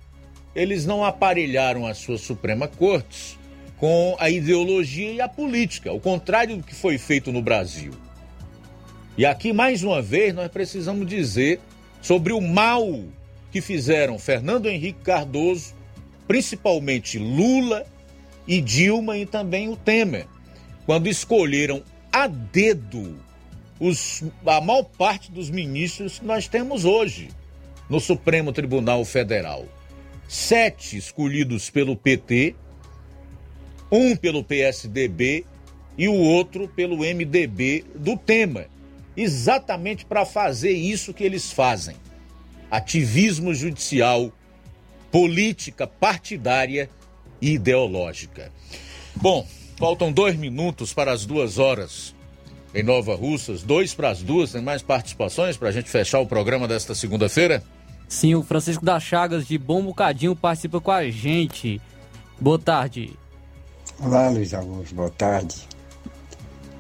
eles não aparelharam as suas Suprema Cortes com a ideologia e a política, ao contrário do que foi feito no Brasil. E aqui, mais uma vez, nós precisamos dizer sobre o mal que fizeram Fernando Henrique Cardoso, principalmente Lula e Dilma e também o Temer, quando escolheram a dedo os, a maior parte dos ministros que nós temos hoje no Supremo Tribunal Federal. Sete escolhidos pelo PT, um pelo PSDB e o outro pelo MDB do tema, exatamente para fazer isso que eles fazem: ativismo judicial, política partidária e ideológica. Bom, faltam dois minutos para as duas horas em Nova Russas, dois para as duas. Tem mais participações para a gente fechar o programa desta segunda-feira? Sim, o Francisco das Chagas de Bom Bocadinho participa com a gente. Boa tarde. Olá, Luiz Augusto, boa tarde.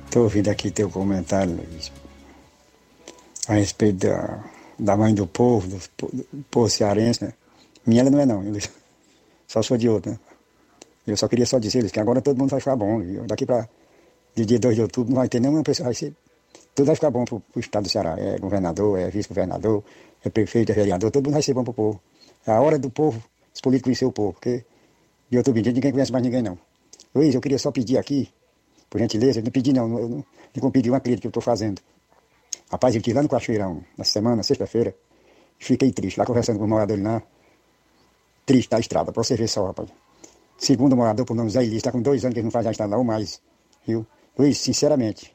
Estou ouvindo aqui teu comentário, Luiz, a respeito da, da mãe do povo, do, do povo cearense, né? Minha ela não é não, Luiz. Só sou de outro, né? Eu só queria só dizer, Luiz, que agora todo mundo vai ficar bom. Viu? Daqui para dia 2 de outubro, não vai ter nenhuma pessoa, vai ser, tudo vai ficar bom para o estado do Ceará. É governador, é vice-governador, é prefeito, é vereador, todo mundo vai ser bom para o povo. É a hora do povo, os políticos conhecer o povo, porque de outubro em dia ninguém conhece mais ninguém não. Luiz, eu queria só pedir aqui, por gentileza, não pedi não, eu não, não pedi uma crítica que eu estou fazendo. Rapaz, eu estive lá no Cachoeirão, na semana, sexta-feira, fiquei triste, lá conversando com o morador lá, triste da estrada, pra você ver só, rapaz. Segundo morador, por nome Zé Elis, está com dois anos que ele não faz a estrada não mais, viu? Luiz, sinceramente,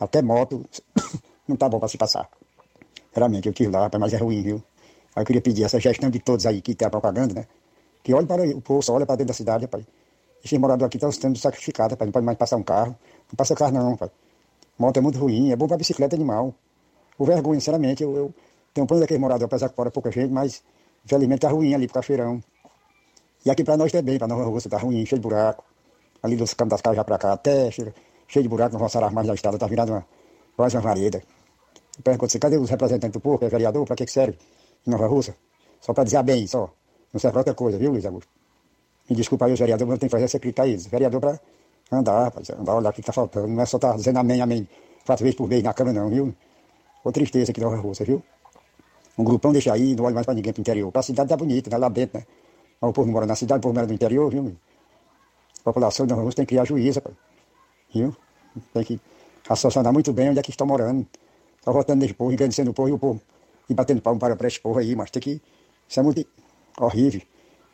até moto não tá bom para se passar. Realmente, eu tive lá, rapaz, mas é ruim, viu? Aí eu queria pedir essa gestão de todos aí que tem a propaganda, né? Que olhe para o poço, olha para dentro da cidade, rapaz. Esses moradores aqui estão sendo sacrificados, rapaz. Não pode mais passar um carro. Não passa carro não, rapaz. Moto é muito ruim, é bom para bicicleta animal. O vergonha, sinceramente, eu, eu tenho plano daquele morador, apesar que fora pouca gente, mas infelizmente tá ruim ali pro cachoeirão. E aqui para nós também, para Nova Rússia, tá ruim, cheio de buraco. Ali dos campos das casas já para cá, até cheio, cheio de buraco, não roçaram as margens da estrada, tá virado uma, quase uma vareda. Eu pergunto assim, cadê os representantes do povo, é vereador, para que, que serve em Nova Rússia? Só para dizer bem, só. Não serve pra outra coisa, viu, Luiz Augusto? Me desculpa aí os vereadores, mas eu tenho que fazer essa crítica a eles. Vereador para andar, rapaz, andar, olhar o que está faltando. Não é só estar tá dizendo amém, amém, quatro vezes por mês na Câmara, não, viu? Ô tristeza aqui em Nova Rússia, viu? Um grupão deixa aí, não olha mais para ninguém pro interior. Pra cidade tá bonita, tá lá dentro, né? Mas o povo não mora na cidade, o povo mora no interior, viu? A população Nova Rússia tem que criar juízo, rapaz. Viu? Tem que raciocinar muito bem onde é que estão morando. Só votando nesse povo, engrandecendo o povo e o povo. E batendo palmo para, esse povo aí, mas tem que. Isso é muito horrível.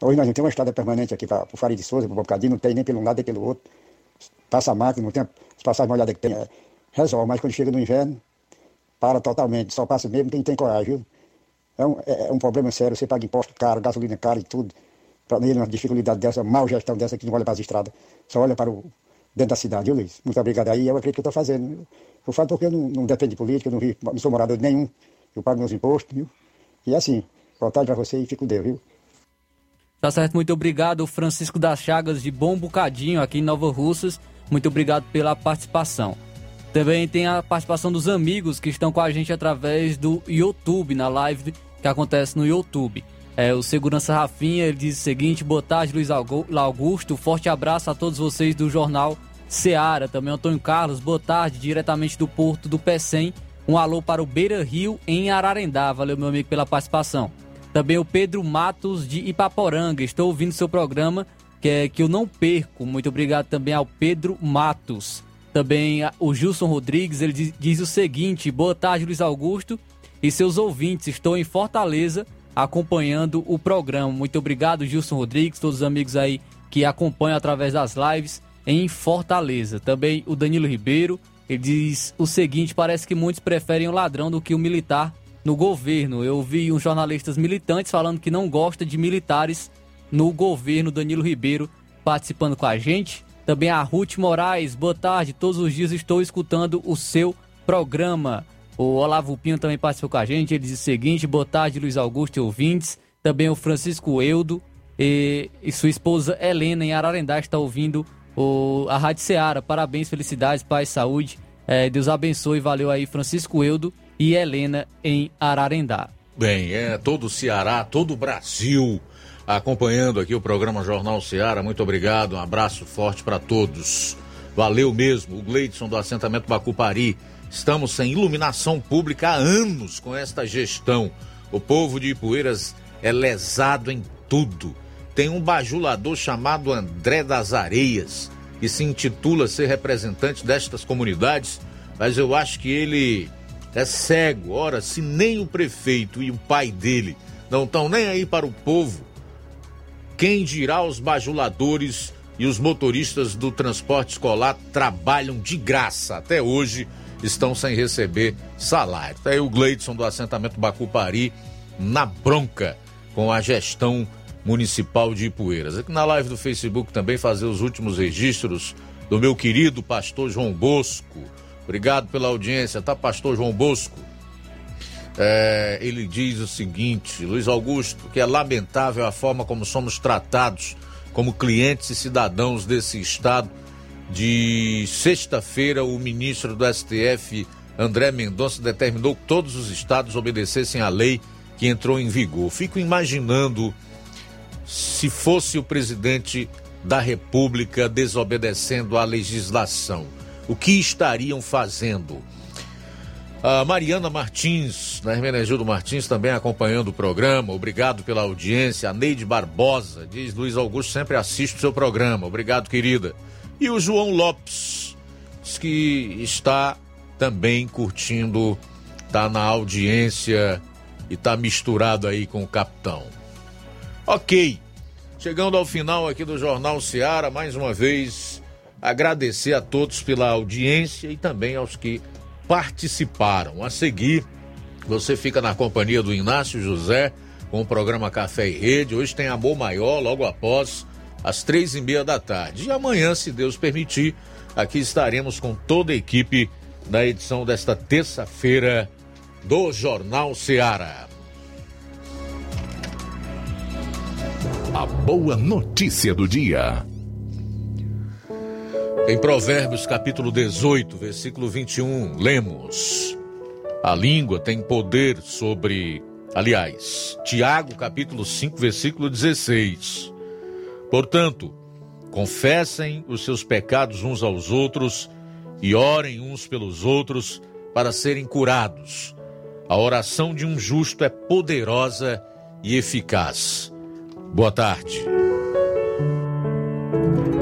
Hoje nós não temos uma estrada permanente aqui para o Faria de Souza, para o Bocadinho, não tem nem pelo um lado nem pelo outro. Passa a máquina, não tem as passagens molhadas que tem. É, resolve, mas quando chega no inverno, para totalmente, só passa mesmo quem tem coragem, viu? É um, é, é um problema sério, você paga imposto caro, gasolina cara e tudo. Para ele, uma dificuldade dessa, mal gestão dessa que não olha para as estradas, só olha para o dentro da cidade, viu, Luiz? Muito obrigado aí, é o que eu estou fazendo. Eu falo porque eu não, não dependo de política, eu não, não sou morador de nenhum, eu pago meus impostos, viu? E é assim, tarde para você e fico Deus, viu? Tá certo, muito obrigado, Francisco das Chagas, de Bom Bocadinho, aqui em Nova Russas. Muito obrigado pela participação. Também tem a participação dos amigos que estão com a gente através do YouTube, na live que acontece no YouTube. É, o segurança Rafinha ele diz o seguinte: boa tarde, Luiz Augusto. Forte abraço a todos vocês do jornal Seara. Também Antônio Carlos, boa tarde, diretamente do Porto do Pecém. Um alô para o Beira Rio, em Ararendá. Valeu, meu amigo, pela participação. Também o Pedro Matos de Ipaporanga. Estou ouvindo seu programa, que é que eu não perco. Muito obrigado também ao Pedro Matos. Também o Gilson Rodrigues, ele diz, diz o seguinte: Boa tarde, Luiz Augusto e seus ouvintes. Estou em Fortaleza acompanhando o programa. Muito obrigado, Gilson Rodrigues, todos os amigos aí que acompanham através das lives em Fortaleza. Também o Danilo Ribeiro, ele diz o seguinte: parece que muitos preferem o ladrão do que o militar no governo. Eu vi uns jornalistas militantes falando que não gosta de militares no governo. Danilo Ribeiro participando com a gente. Também a Ruth Moraes, boa tarde. Todos os dias estou escutando o seu programa. O Olavo Pinho também participou com a gente. Ele diz o seguinte: boa tarde, Luiz Augusto e ouvintes. Também o Francisco Eudo e, e sua esposa Helena em Ararendá está ouvindo o, a Rádio Seara. Parabéns, felicidades, paz, saúde. É, Deus abençoe. Valeu aí, Francisco Eudo e Helena em Ararendá. Bem, é todo o Ceará, todo o Brasil acompanhando aqui o programa Jornal Ceará. Muito obrigado, um abraço forte para todos. Valeu mesmo. O Gleidson do assentamento Bacupari. Estamos sem iluminação pública há anos com esta gestão. O povo de Ipueiras é lesado em tudo. Tem um bajulador chamado André das Areias, que se intitula ser representante destas comunidades, mas eu acho que ele é cego. Ora, se nem o prefeito e o pai dele não estão nem aí para o povo, quem dirá os bajuladores e os motoristas do transporte escolar trabalham de graça até hoje, estão sem receber salário. Tá aí o Gleidson do assentamento Bacupari na bronca com a gestão municipal de Ipueiras. Aqui na live do Facebook também fazer os últimos registros do meu querido pastor João Bosco Obrigado pela audiência, tá, pastor João Bosco? É, ele diz o seguinte, Luiz Augusto, que é lamentável a forma como somos tratados como clientes e cidadãos desse estado. De sexta-feira, o ministro do STF, André Mendonça, determinou que todos os estados obedecessem à lei que entrou em vigor. Fico imaginando se fosse o presidente da República desobedecendo à legislação o que estariam fazendo. A Mariana Martins, da Hermenegildo Martins, também acompanhando o programa. Obrigado pela audiência. A Neide Barbosa, diz Luiz Augusto, sempre assiste o seu programa. Obrigado, querida. E o João Lopes, diz que está também curtindo, está na audiência e está misturado aí com o capitão. Ok. Chegando ao final aqui do Jornal Seara, mais uma vez agradecer a todos pela audiência e também aos que participaram. A seguir, você fica na companhia do Inácio José com o programa Café e Rede. Hoje tem Amor Maior, logo após, às três e meia da tarde. E amanhã, se Deus permitir, aqui estaremos com toda a equipe na edição desta terça-feira do Jornal Seara. A boa notícia do dia. Em Provérbios capítulo 18, versículo 21, lemos: A língua tem poder sobre. Aliás, Tiago capítulo 5, versículo 16. Portanto, confessem os seus pecados uns aos outros e orem uns pelos outros para serem curados. A oração de um justo é poderosa e eficaz. Boa tarde.